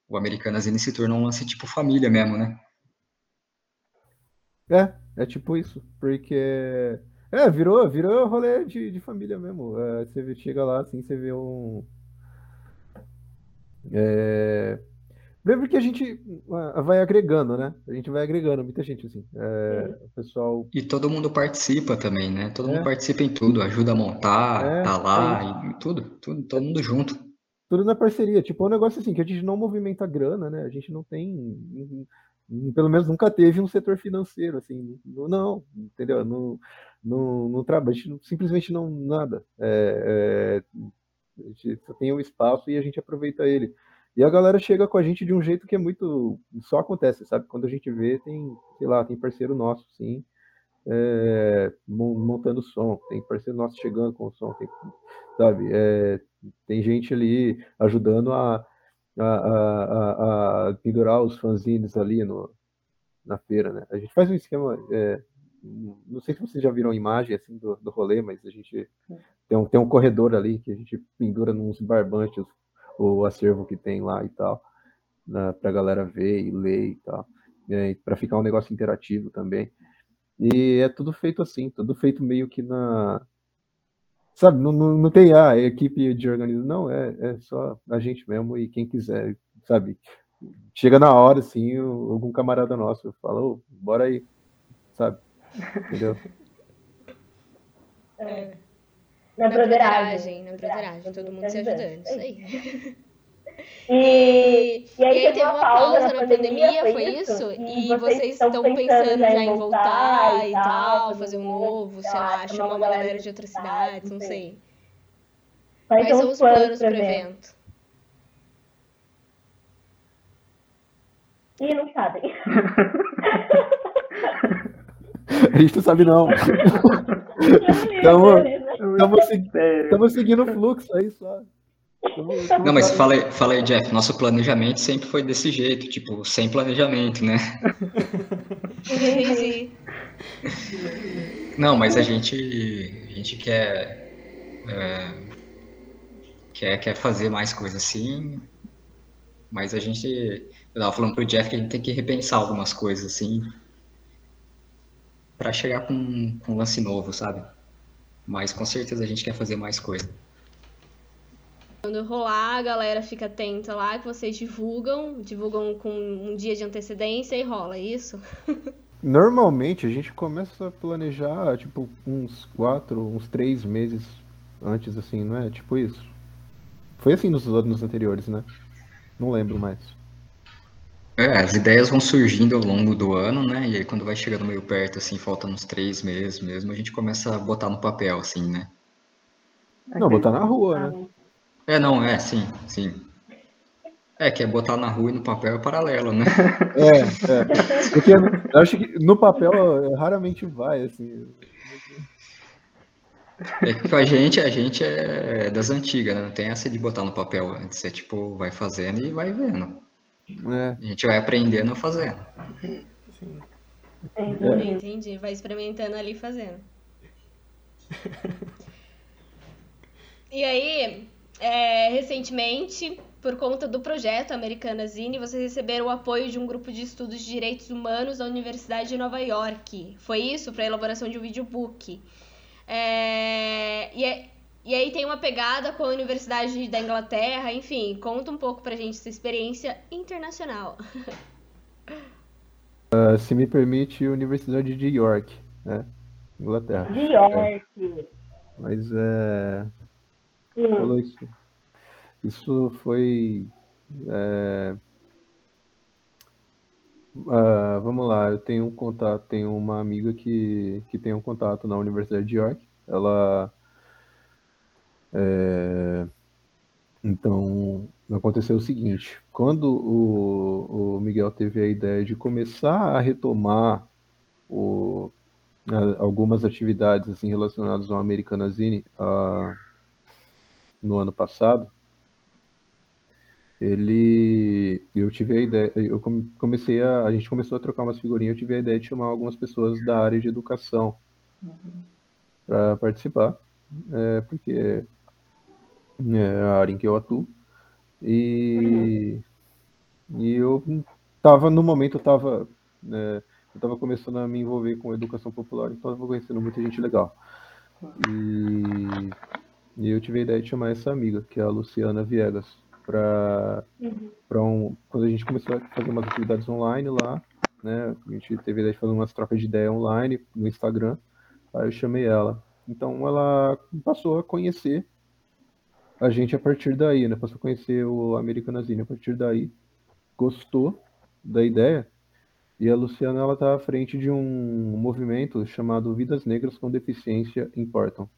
O Americanazine se tornou um lance tipo família mesmo, né? É, é tipo isso. Porque. É, virou, virou rolê de, de família mesmo. É, você chega lá, assim, você vê um. É... Lembra que a gente vai agregando, né? A gente vai agregando muita gente, assim. É, o pessoal. E todo mundo participa também, né? Todo É. mundo participa em tudo, ajuda a montar, É, tá é lá, e tudo, tudo, todo mundo junto. Tudo na parceria. Tipo, é um negócio assim, que a gente não movimenta grana, né? A gente não tem. Pelo menos nunca teve um setor financeiro, assim. Não, não, entendeu? Não, não, não trabalha. Simplesmente não. Nada. É, é, a gente só tem o espaço e a gente aproveita ele. E a galera chega com a gente de um jeito que é muito. Só acontece, sabe? Quando a gente vê, tem, sei lá, tem parceiro nosso, sim, é, mon- montando som, tem parceiro nosso chegando com o som, tem, sabe? É, tem gente ali ajudando a, a, a, a- a pendurar os fanzines ali no, na feira, né? A gente faz um esquema. é, não sei se vocês já viram a imagem assim do, do rolê, mas a gente tem um, tem um corredor ali que a gente pendura nos barbantes o acervo que tem lá e tal, né, pra galera ver e ler e tal, é, para ficar um negócio interativo também. E é tudo feito assim, tudo feito meio que na. Sabe, não, não, não tem a equipe de organização, não, é, é só a gente mesmo e quem quiser, sabe? Chega na hora, assim, o- algum camarada nosso fala, ô, bora aí, sabe? Entendeu? [LAUGHS] Na broderagem. na broderagem, todo mundo se ajudando, isso aí. E, E, aí teve uma pausa na pandemia, foi isso? E vocês estão pensando já em voltar e tal, fazer um novo, sei lá, chamar uma galera de outras cidades, não sei. Quais são os planos pro evento? Ih, não sabem. [LAUGHS] A gente não sabe não. [LAUGHS] Tamo- Estamos Sério. seguindo o fluxo aí só. Não, mas fala aí, fala aí, Jeff, nosso planejamento sempre foi desse jeito, tipo, sem planejamento, né? Não, mas a gente, a gente quer, é, quer, quer fazer mais coisas assim, mas a gente, eu tava falando pro Jeff que a gente tem que repensar algumas coisas assim, pra chegar com, com um lance novo, sabe? Mas com certeza a gente quer fazer mais coisa. Quando rolar, a galera fica atenta lá, que vocês divulgam, divulgam com um dia de antecedência e rola, é isso? [LAUGHS] Normalmente a gente começa a planejar, tipo, uns quatro, uns três meses antes, assim, não é? Tipo isso. Foi assim nos anos anteriores, né? Não lembro mais. É, as ideias vão surgindo ao longo do ano, né? E aí quando vai chegando meio perto, assim, faltam uns três meses mesmo, a gente começa a botar no papel, assim, né? Não, botar na rua, né? É, não, é, sim, sim. É, que é botar na rua e no papel é paralelo, né? [LAUGHS] É, é. Porque eu acho que no papel é, raramente vai, assim. É que com a gente, a gente é das antigas, né? Não tem essa de botar no papel antes. É tipo, vai fazendo e vai vendo. É. A gente vai aprendendo fazendo. Sim. Entendi. Entendi, vai experimentando ali e fazendo. [LAUGHS] E aí, é, recentemente, por conta do projeto Americana Zine, vocês receberam o apoio de um grupo de estudos de direitos humanos da Universidade de Nova York. Foi isso para a elaboração de um videobook. É, e, é- e aí tem uma pegada com a Universidade da Inglaterra, enfim, conta um pouco pra gente essa experiência internacional. [LAUGHS] Ah, Se me permite, Universidade de York, né? Inglaterra. De York. Mas é. Hum. falou isso. Isso foi. é, ah, vamos lá, eu tenho um contato, tenho uma amiga que, que tem um contato na Universidade de York. Ela. é, então, aconteceu o seguinte: quando o, o Miguel teve a ideia de começar a retomar o, a- algumas atividades assim, relacionadas ao Americanazine, ah, no ano passado, ele, eu tive a ideia, eu come- comecei a, a gente começou a trocar umas figurinhas, eu tive a ideia de chamar algumas pessoas da área de educação para participar, é, porque é a área em que eu atuo, E, e eu tava, no momento, eu tava, né, eu tava começando a me envolver com educação popular, então eu tava conhecendo muita gente legal. E, e eu tive a ideia de chamar essa amiga, que é a Luciana Viegas, para para um, quando a gente começou a fazer umas atividades online lá, né, a gente teve a ideia de fazer umas trocas de ideia online no Instagram, aí eu chamei ela. Então ela passou a conhecer a gente a partir daí, né, passou a conhecer o Americanazine a partir daí, gostou da ideia, e a Luciana ela está à frente de um movimento chamado Vidas Negras com Deficiência Importam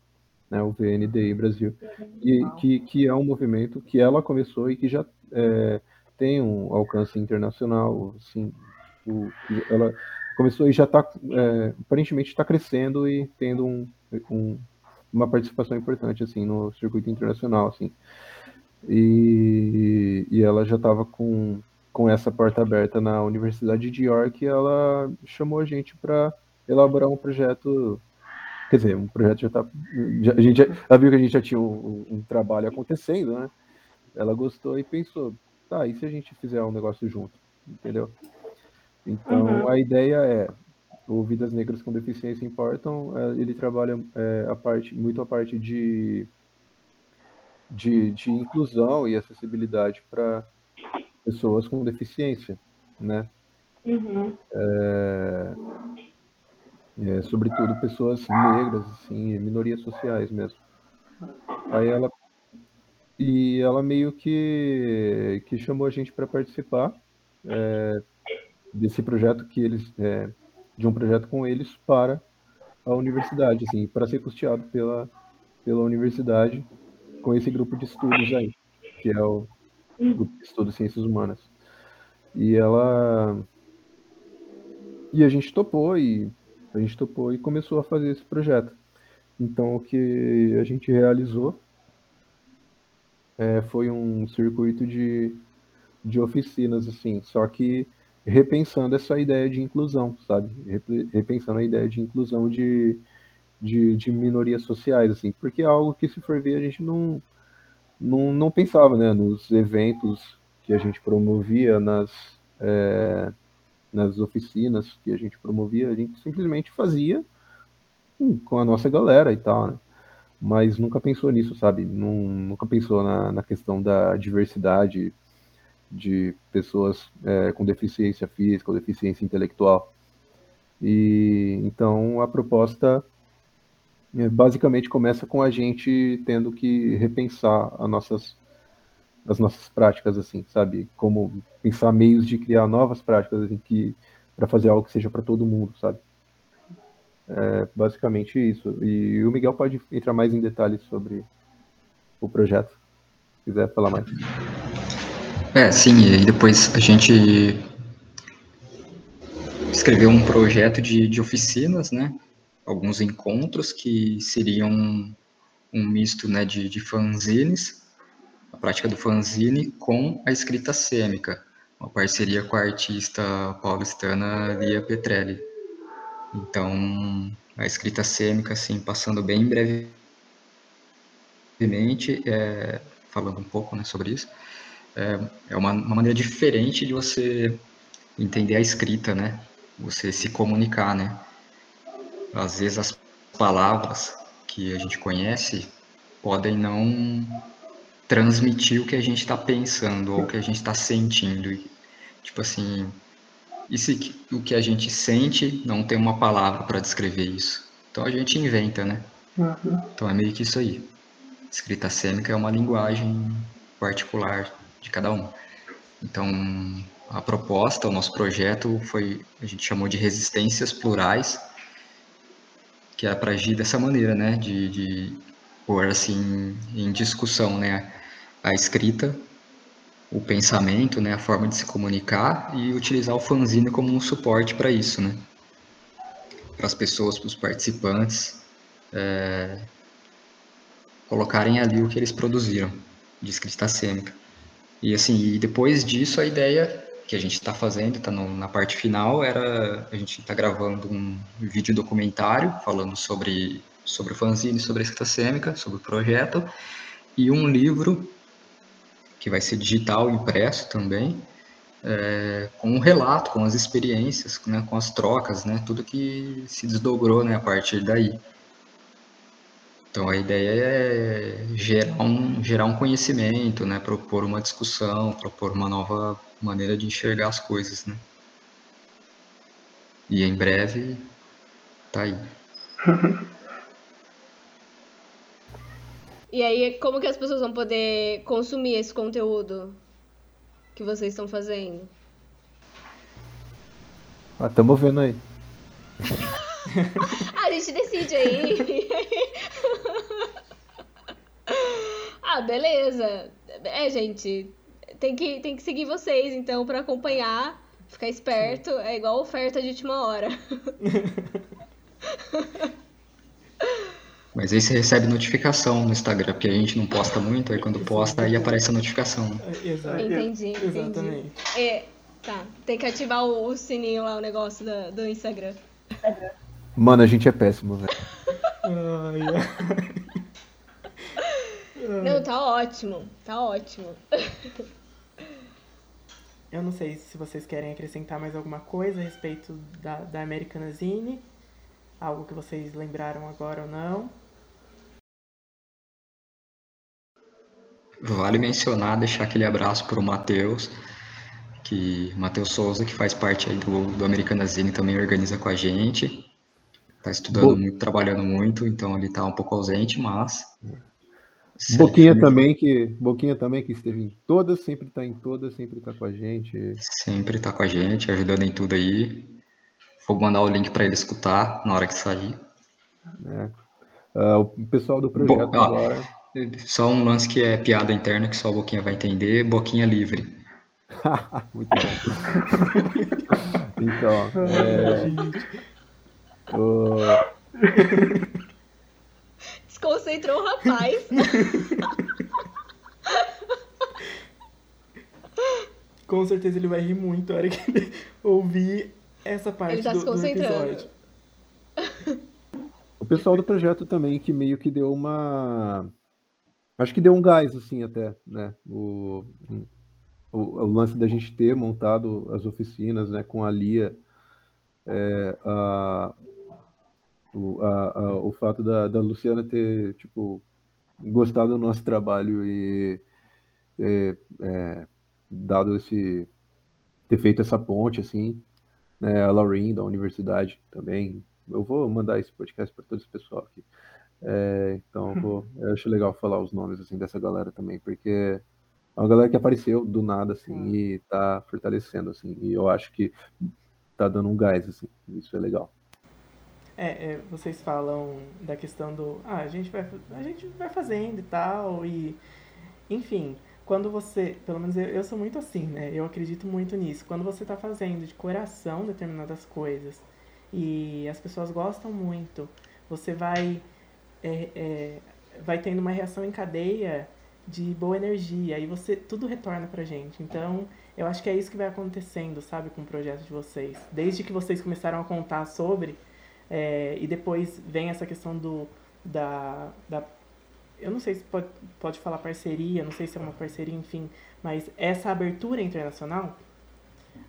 né, o VNDI Brasil, e, que, que é um movimento que ela começou e que já é, tem um alcance internacional, assim, o, ela começou e já está, é, aparentemente está crescendo e tendo um, um, uma participação importante, assim, no circuito internacional, assim, e, e ela já estava com, com essa porta aberta na Universidade de York e ela chamou a gente para elaborar um projeto Quer dizer, um projeto já está. a gente já, ela viu que a gente já tinha um, um, trabalho acontecendo, né? Ela gostou e pensou, tá, e se a gente fizer um negócio junto? Entendeu? Então uhum. a ideia é o Vidas Negras com Deficiência Importam, é, ele trabalha é, a parte, muito a parte de, de, de inclusão e acessibilidade para pessoas com deficiência, né? Uhum. É, é, sobretudo pessoas negras, assim, minorias sociais mesmo. Aí ela e ela meio que que chamou a gente para participar é, desse projeto que eles é, de um projeto com eles para a universidade, assim, para ser custeado pela pela universidade com esse grupo de estudos aí, que é o grupo de estudos ciências humanas. E ela e a gente topou e a gente topou e começou a fazer esse projeto. Então, o que a gente realizou é, foi um circuito de, de oficinas, assim, só que repensando essa ideia de inclusão, sabe? Repensando a ideia de inclusão de, de, de minorias sociais, assim, porque é algo que, se for ver, a gente não, não, não pensava, né? Nos eventos que a gente promovia, nas. É, nas oficinas que a gente promovia, a gente simplesmente fazia com a nossa galera e tal, né? Mas nunca pensou nisso, sabe? nunca pensou na, na questão da diversidade de pessoas é, com deficiência física ou deficiência intelectual. E então a proposta é, basicamente começa com a gente tendo que repensar as nossas das nossas práticas, assim, sabe? Como pensar meios de criar novas práticas, assim, que para fazer algo que seja para todo mundo, sabe? É basicamente isso. E o Miguel pode entrar mais em detalhes sobre o projeto, se quiser falar mais. É, sim, e depois a gente escreveu um projeto de, de oficinas, né? Alguns encontros que seriam um misto né, de, de fanzines a prática do fanzine com a escrita sêmica, uma parceria com a artista paulistana Lia Petrelli. Então, a escrita sêmica, assim, passando bem brevemente, é, falando um pouco né, sobre isso, é, é uma, uma maneira diferente de você entender a escrita, né? Você se comunicar, né? Às vezes as palavras que a gente conhece podem não transmitir o que a gente está pensando ou o que a gente está sentindo. Tipo assim, e se o que a gente sente não tem uma palavra para descrever isso? Então a gente inventa, né? Uhum. Então é meio que isso aí. Escrita sêmica é uma linguagem particular de cada um. Então a proposta, o nosso projeto foi, a gente chamou de resistências plurais, que é para agir dessa maneira, né? De, de pôr assim em discussão, né? a escrita, o pensamento, né, a forma de se comunicar e utilizar o fanzine como um suporte para isso, né? Para as pessoas, para os participantes é, colocarem ali o que eles produziram de escrita sêmica. E assim, e depois disso a ideia que a gente está fazendo, está na parte final, era a gente está gravando um vídeo documentário falando sobre sobre o fanzine, sobre a escrita sêmica, sobre o projeto e um livro que vai ser digital, impresso também, é, com um relato, com as experiências, né, com as trocas, né, tudo que se desdobrou né, a partir daí. Então a ideia é gerar um, gerar um conhecimento, né, propor uma discussão, propor uma nova maneira de enxergar as coisas, né. E em breve tá aí. [LAUGHS] E aí, como que as pessoas vão poder consumir esse conteúdo que vocês estão fazendo? Ah, tamo vendo aí. [LAUGHS] a gente decide aí. [LAUGHS] ah, beleza. É, gente, tem que, tem que seguir vocês, então, para acompanhar, ficar esperto. É igual oferta de última hora. [LAUGHS] Mas aí você recebe notificação no Instagram, porque a gente não posta muito, aí quando posta aí aparece a notificação. Exato. Entendi, entendi. Exatamente. É, tá. Tem que ativar o, o sininho lá, o negócio do, do Instagram. Mano, a gente é péssimo, velho. Ai, ai. [LAUGHS] Não, tá ótimo. Tá ótimo. [LAUGHS] Eu não sei se vocês querem acrescentar mais alguma coisa a respeito da, da Americana Zine. Algo que vocês lembraram agora ou não. Vale mencionar, deixar aquele abraço para o Matheus, que Matheus Souza, que faz parte aí do, do Americana Zine, também organiza com a gente. Está estudando Bo- muito, trabalhando muito, então ele está um pouco ausente, mas. Boquinha sempre- também, que. Boquinha também que esteve em todas, sempre tá em todas, sempre tá com a gente. Sempre está com a gente, ajudando em tudo aí. Vou mandar o link para ele escutar na hora que sair. né? Ah, o pessoal do projeto Bom, ó. agora. Só um lance que é piada interna que só a Boquinha vai entender, Boquinha livre. [LAUGHS] Muito bom. [LAUGHS] então, é, o- Desconcentrou o rapaz. [LAUGHS] Com certeza ele vai rir muito a hora que ele ouvir essa parte Ele tá do, se do concentrando. episódio. o pessoal do projeto também que meio que deu uma. Acho que deu um gás, assim, até, né? O, o, o lance da gente ter montado as oficinas, né, com a Lia, é, a, o, a, a- o fato da, da Luciana ter, tipo, gostado do nosso trabalho e é, é, dado esse. ter feito essa ponte, assim, né? A Lauren da universidade também. Eu vou mandar esse podcast para todo esse pessoal aqui. É, então, eu, [LAUGHS] vou- eu acho legal falar os nomes assim dessa galera também, porque é uma galera que apareceu do nada assim e tá fortalecendo assim, e eu acho que tá dando um gás assim. Isso é legal. É, é, vocês falam da questão do. Ah, a gente vai, a gente vai fazendo e tal, e. Enfim, quando você. Pelo menos eu, eu sou muito assim, né? Eu acredito muito nisso. Quando você tá fazendo de coração determinadas coisas e as pessoas gostam muito, você vai. É, é, vai tendo uma reação em cadeia de boa energia e você tudo retorna pra gente. Então, eu acho que é isso que vai acontecendo, sabe, com o projeto de vocês. Desde que vocês começaram a contar sobre, é, e depois vem essa questão do da, da eu não sei se pode, pode falar parceria, não sei se é uma parceria, enfim, mas essa abertura internacional,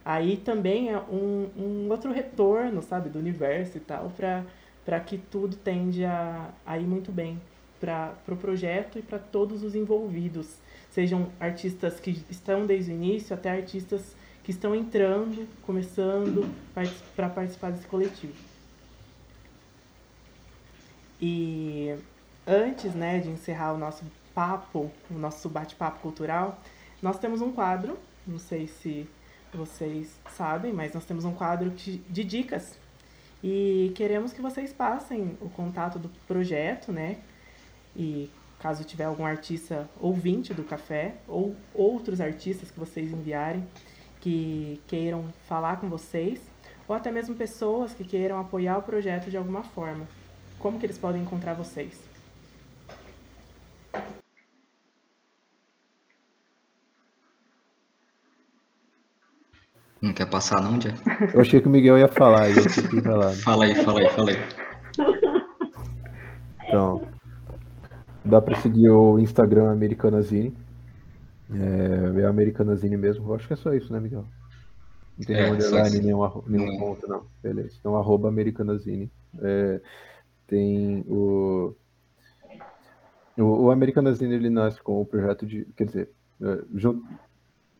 aí também é um, um outro retorno, sabe, do universo e tal, para que tudo tende a, a ir muito bem para o pro projeto e para todos os envolvidos, sejam artistas que estão desde o início até artistas que estão entrando, começando para participar desse coletivo. E antes né, de encerrar o nosso papo, o nosso bate-papo cultural, nós temos um quadro, não sei se vocês sabem, mas nós temos um quadro de dicas. E queremos que vocês passem o contato do projeto, né? E caso tiver algum artista ouvinte do café, ou outros artistas que vocês enviarem, que queiram falar com vocês, ou até mesmo pessoas que queiram apoiar o projeto de alguma forma. Como que eles podem encontrar vocês? Não quer passar não, Jeff? Eu achei que o Miguel ia falar, eu fiquei calado. Fala aí, fala aí, fala aí. Então, dá pra seguir o Instagram Americanazine. É, é Americanazine mesmo. Eu acho que é só isso, né, Miguel? Não tem É, nenhum underline, nenhum, nenhum Não. ponto, não. Beleza. Então, arroba Americanazine. É, tem o, o. O Americanazine ele nasce com o projeto de. Quer dizer, é, junto,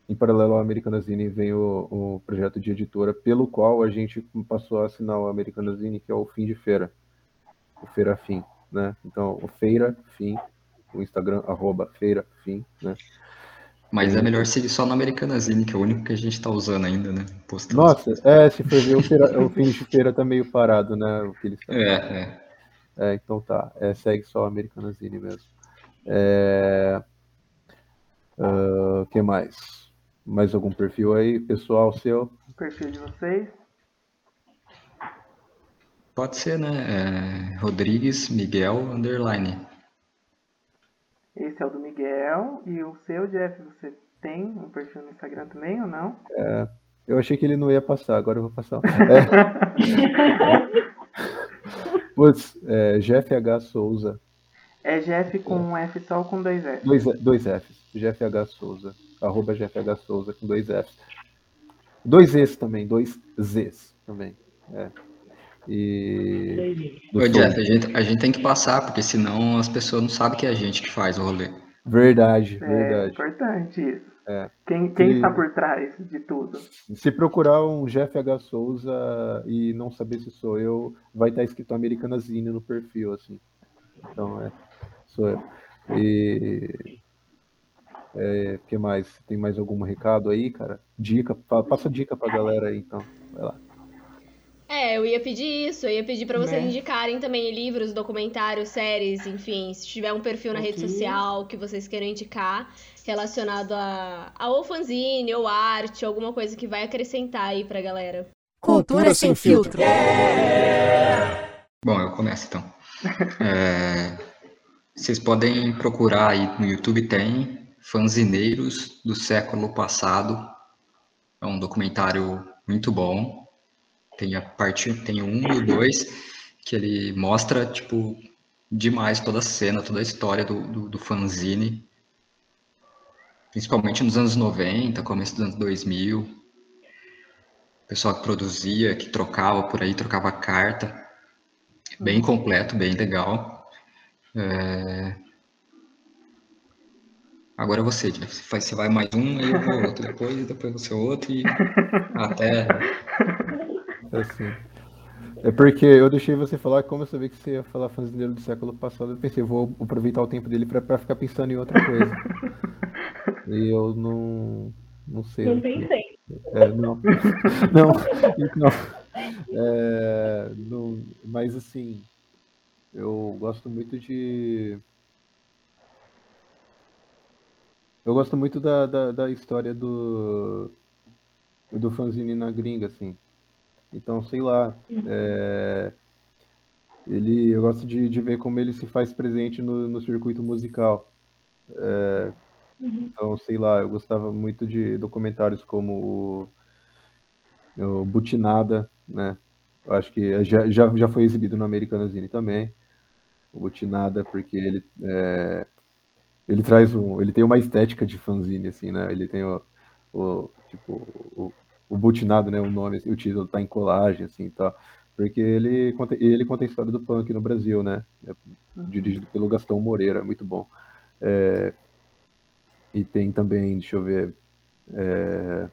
em paralelo ao Americanazine vem o, o projeto de editora, pelo qual a gente passou a assinar o Americanazine, que é o Fim de Feira. O Feira Fim, né? Então, o Feira Fim, o Instagram, arroba Feira Fim, né? Mas é melhor seguir só no Americanazine, que é o único que a gente tá usando ainda, né? Postando. Nossa, é, se for ver, o, feira, o fim de feira tá meio parado, né? O que eles estão É, é. É, então tá. É, segue só o Americanazine mesmo. É... ah, que mais? Mais algum perfil aí, pessoal seu? O perfil de vocês. Pode ser, né? É, Rodrigues Miguel Underline. Esse é o do Miguel. E o seu, Jeff, você tem um perfil no Instagram também ou não? Eu achei que ele não ia passar, agora eu vou passar. [LAUGHS] É. Putz, é, Jeff H. Souza. É Jeff com um F só ou com dois F? Dois, dois Fs. Jeff H. Souza. Arroba Jeff H. Souza com dois Fs. Dois Zs também, dois Zs também. É. E. do Ô. Jeff, a gente, a gente tem que passar, porque senão as pessoas não sabem que é a gente que faz o rolê. Verdade, É verdade. importante isso. É. Quem, quem E- está por trás de tudo? Se procurar um Jeff H. Souza e não saber se sou eu, vai estar escrito Americanazine no perfil, assim. Então, é, sou eu. E. É, que mais? Tem mais algum recado aí, cara? Dica, pa- passa dica pra galera aí, então. Vai lá. É, eu ia pedir isso, eu ia pedir pra vocês Né? indicarem também livros, documentários, séries, enfim, se tiver um perfil na rede social que vocês queiram indicar relacionado a, a ou fanzine, ou arte, alguma coisa que vai acrescentar aí pra galera. Cultura sem filtro. Bom, eu começo então. [LAUGHS] É, vocês podem procurar aí no YouTube, tem Fanzineiros do Século Passado. É um documentário muito bom. Tem a parte, tem um e dois, que ele mostra, tipo, demais toda a cena, toda a história do, do, do fanzine. Principalmente nos anos 90, começo dos anos 2000. O pessoal que produzia, que trocava por aí, trocava carta. Bem completo, bem legal. É, Agora você, Jeff. Você Você vai mais um, aí eu vou outro. Depois, depois você outro e até. Assim. É porque eu deixei você falar, como eu sabia que você ia falar fazendeiro do século passado, eu pensei, vou aproveitar o tempo dele pra, pra ficar pensando em outra coisa. [LAUGHS] e eu não. Não sei. Não pensei. É, não. [LAUGHS] não. Então, é, não. Mas assim, eu gosto muito de. Eu gosto muito da, da, da história do. do fanzine na gringa, assim. Então, sei lá. é, ele, eu gosto de, de ver como ele se faz presente no, no circuito musical. É, então, sei lá, eu gostava muito de documentários como o, o Butinada, né? Eu acho que já, já, já foi exibido no Americanazine também. O Butinada, porque ele é, ele traz um, ele tem uma estética de fanzine, assim, né? Ele tem o, o tipo, o, o Butinado, né? O nome, assim, o título tá em colagem, assim, tá? Porque ele conta, ele conta a história do punk no Brasil, né? É dirigido pelo Gastão Moreira, muito bom. É, e tem também, deixa eu ver, é,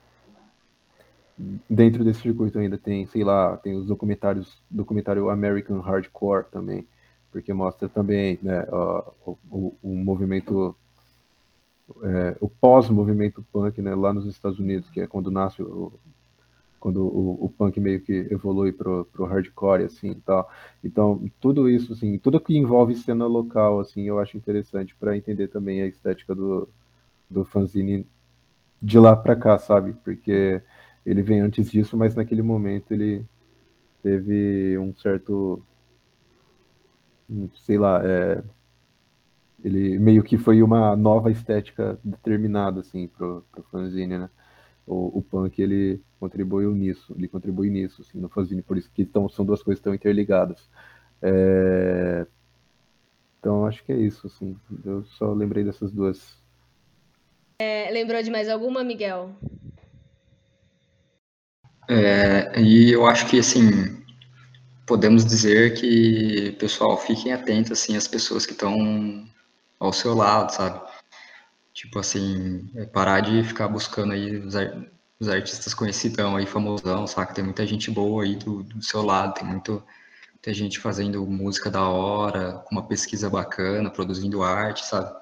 dentro desse circuito ainda tem, sei lá, tem os documentários, documentário American Hardcore também, porque mostra também, né, o, o, o movimento, é, o pós-movimento punk, né, lá nos Estados Unidos, que é quando nasce o, quando o, o punk meio que evolui pro, pro hardcore, assim, tal. Então, tudo isso, assim, tudo que envolve cena local, assim, eu acho interessante para entender também a estética do, do fanzine de lá para cá, sabe? Porque ele vem antes disso, mas naquele momento ele teve um certo, sei lá, é, ele meio que foi uma nova estética determinada, assim, pro, pro fanzine, né? O, o punk, ele contribuiu nisso, ele contribui nisso, assim, no fanzine, por isso que então, são duas coisas estão interligadas. É, Então, acho que é isso, assim, eu só lembrei dessas duas É, lembrou de mais alguma, Miguel? É, e eu acho que, assim, podemos dizer que, pessoal, fiquem atentos, assim, às pessoas que estão ao seu lado, sabe? Tipo assim, é parar de ficar buscando aí os, os artistas conhecidão aí, famosão, saca? Tem muita gente boa aí do, do seu lado, tem muito, muita gente fazendo música da hora, com uma pesquisa bacana, produzindo arte, sabe?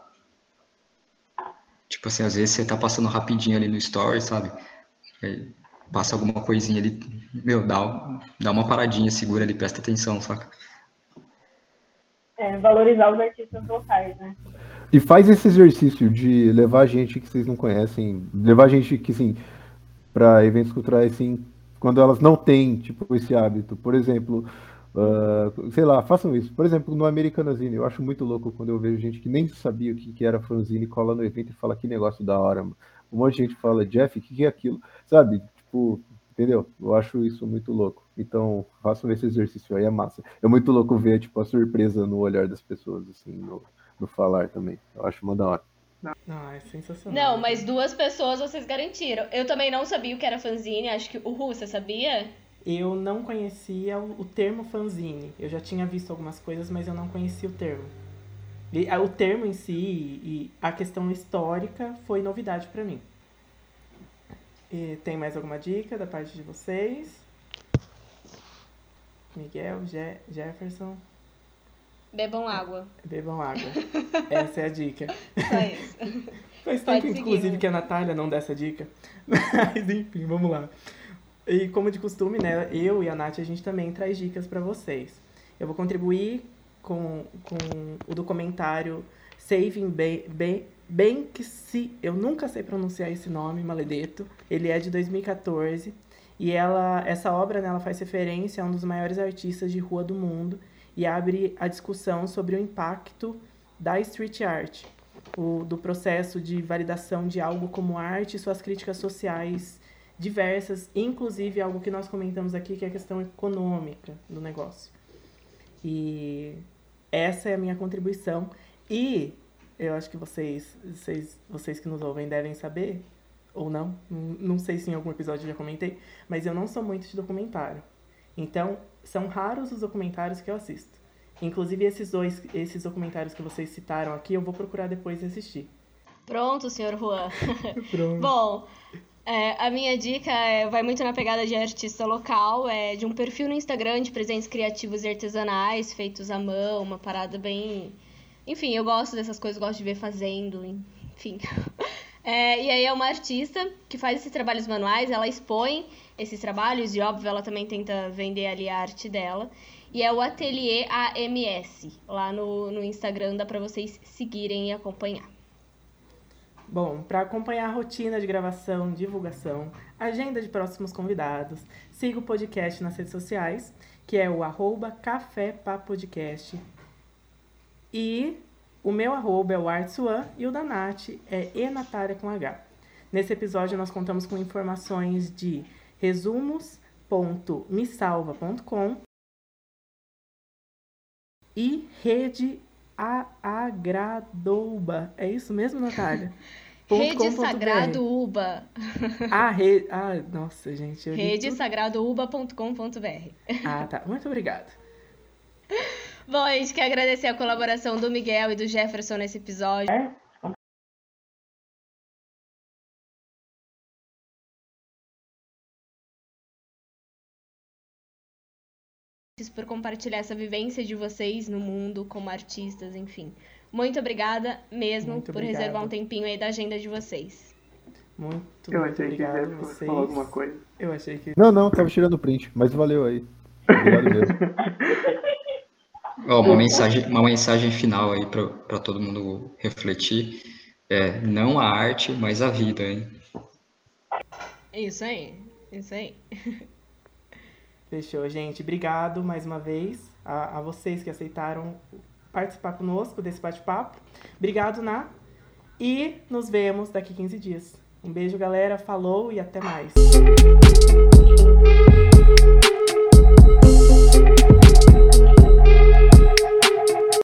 Tipo assim, às vezes você tá passando rapidinho ali no story, sabe? Passa alguma coisinha ali, meu, dá, dá uma paradinha, segura ali, presta atenção, saca? É, valorizar os artistas locais, né? E faz esse exercício de levar gente que vocês não conhecem, levar gente que, assim, para eventos culturais, assim, quando elas não têm, tipo, esse hábito. Por exemplo, ah, sei lá, façam isso. Por exemplo, no Americanazine, eu acho muito louco quando eu vejo gente que nem sabia o que, que era fanzine, cola no evento e fala que negócio da hora, mano. Um monte de gente fala, Jeff, o que, que é aquilo? Sabe? Tipo, entendeu? Eu acho isso muito louco. Então, façam esse exercício aí, é massa. É muito louco ver, tipo, a surpresa no olhar das pessoas, assim, no, no falar também. Eu acho uma da hora. Não, é sensacional. Não, mas duas pessoas vocês garantiram. Eu também não sabia o que era fanzine, acho que o Ru, você sabia? Eu não conhecia o, o termo fanzine. Eu já tinha visto algumas coisas, mas eu não conhecia o termo. O termo em si e a questão histórica foi novidade pra mim. E tem mais alguma dica da parte de vocês? Miguel, Je- Jefferson, Bebam água. bebam água. [LAUGHS] Essa é a dica. Só isso. [LAUGHS] Faz tempo, inclusive, Ru. que a Natália não dá essa dica. [LAUGHS] Mas, enfim, vamos lá. E como de costume, né, eu e a Nath, a gente também traz dicas para vocês. Eu vou contribuir com, com o documentário Saving Ba- Ba- Banksy. Eu nunca sei pronunciar esse nome, maledeto. Ele é de 2014. E ela, essa obra né, ela faz referência a um dos maiores artistas de rua do mundo e abre a discussão sobre o impacto da street art, o, do processo de validação de algo como arte e suas críticas sociais diversas, inclusive algo que nós comentamos aqui, que é a questão econômica do negócio. E essa é a minha contribuição. E eu acho que vocês, vocês, vocês que nos ouvem devem saber, ou não, não não sei se em algum episódio eu já comentei, mas eu não sou muito de documentário. Então, são raros os documentários que eu assisto. Inclusive, esses dois, esses documentários que vocês citaram aqui, eu vou procurar depois e assistir. Pronto, senhor Juan. [LAUGHS] [LAUGHS] Pronto. Bom, é, a minha dica é- vai muito na pegada de artista local, é de um perfil no Instagram de presentes criativos e artesanais feitos à mão, uma parada bem. Enfim, eu gosto dessas coisas, gosto de ver fazendo, enfim. [LAUGHS] É, e aí é uma artista que faz esses trabalhos manuais, ela expõe esses trabalhos e, óbvio, ela também tenta vender ali a arte dela. E é o Atelier AMS. Lá no, no Instagram dá pra vocês seguirem e acompanhar. Bom, para acompanhar a rotina de gravação, divulgação, agenda de próximos convidados, siga o podcast nas redes sociais, que é o arroba Café. E o meu arroba é o Artsuan e o da Nath é enatária com H. Nesse episódio nós contamos com informações de resumos.mesalva.com e rede a Agradouba. É isso mesmo, Natália? [LAUGHS] Rede. Sagrado Uba. [LAUGHS] Ah, rede. Ah, nossa, gente. Li tudo. RedesagradoUba.com.br. Ah, tá. Muito obrigada. [LAUGHS] Bom, a gente quer agradecer a colaboração do Miguel e do Jefferson nesse episódio. por compartilhar essa vivência de vocês no mundo como artistas, enfim. Muito obrigada mesmo Muito por obrigado. reservar um tempinho aí da agenda de vocês. Muito, Eu muito achei que obrigado fosse vocês. falar alguma coisa. Eu achei que. Não, não, tava tirando print, mas valeu aí. Obrigado mesmo. [LAUGHS] Ó, uma mensagem, uma mensagem final aí para todo mundo refletir. É, não a arte, mas a vida, hein? Isso aí, isso aí. [LAUGHS] Fechou, gente. Obrigado mais uma vez a, a vocês que aceitaram participar conosco desse bate-papo. Obrigado, Ná. E nos vemos daqui 15 dias. Um beijo, galera. Falou e até mais.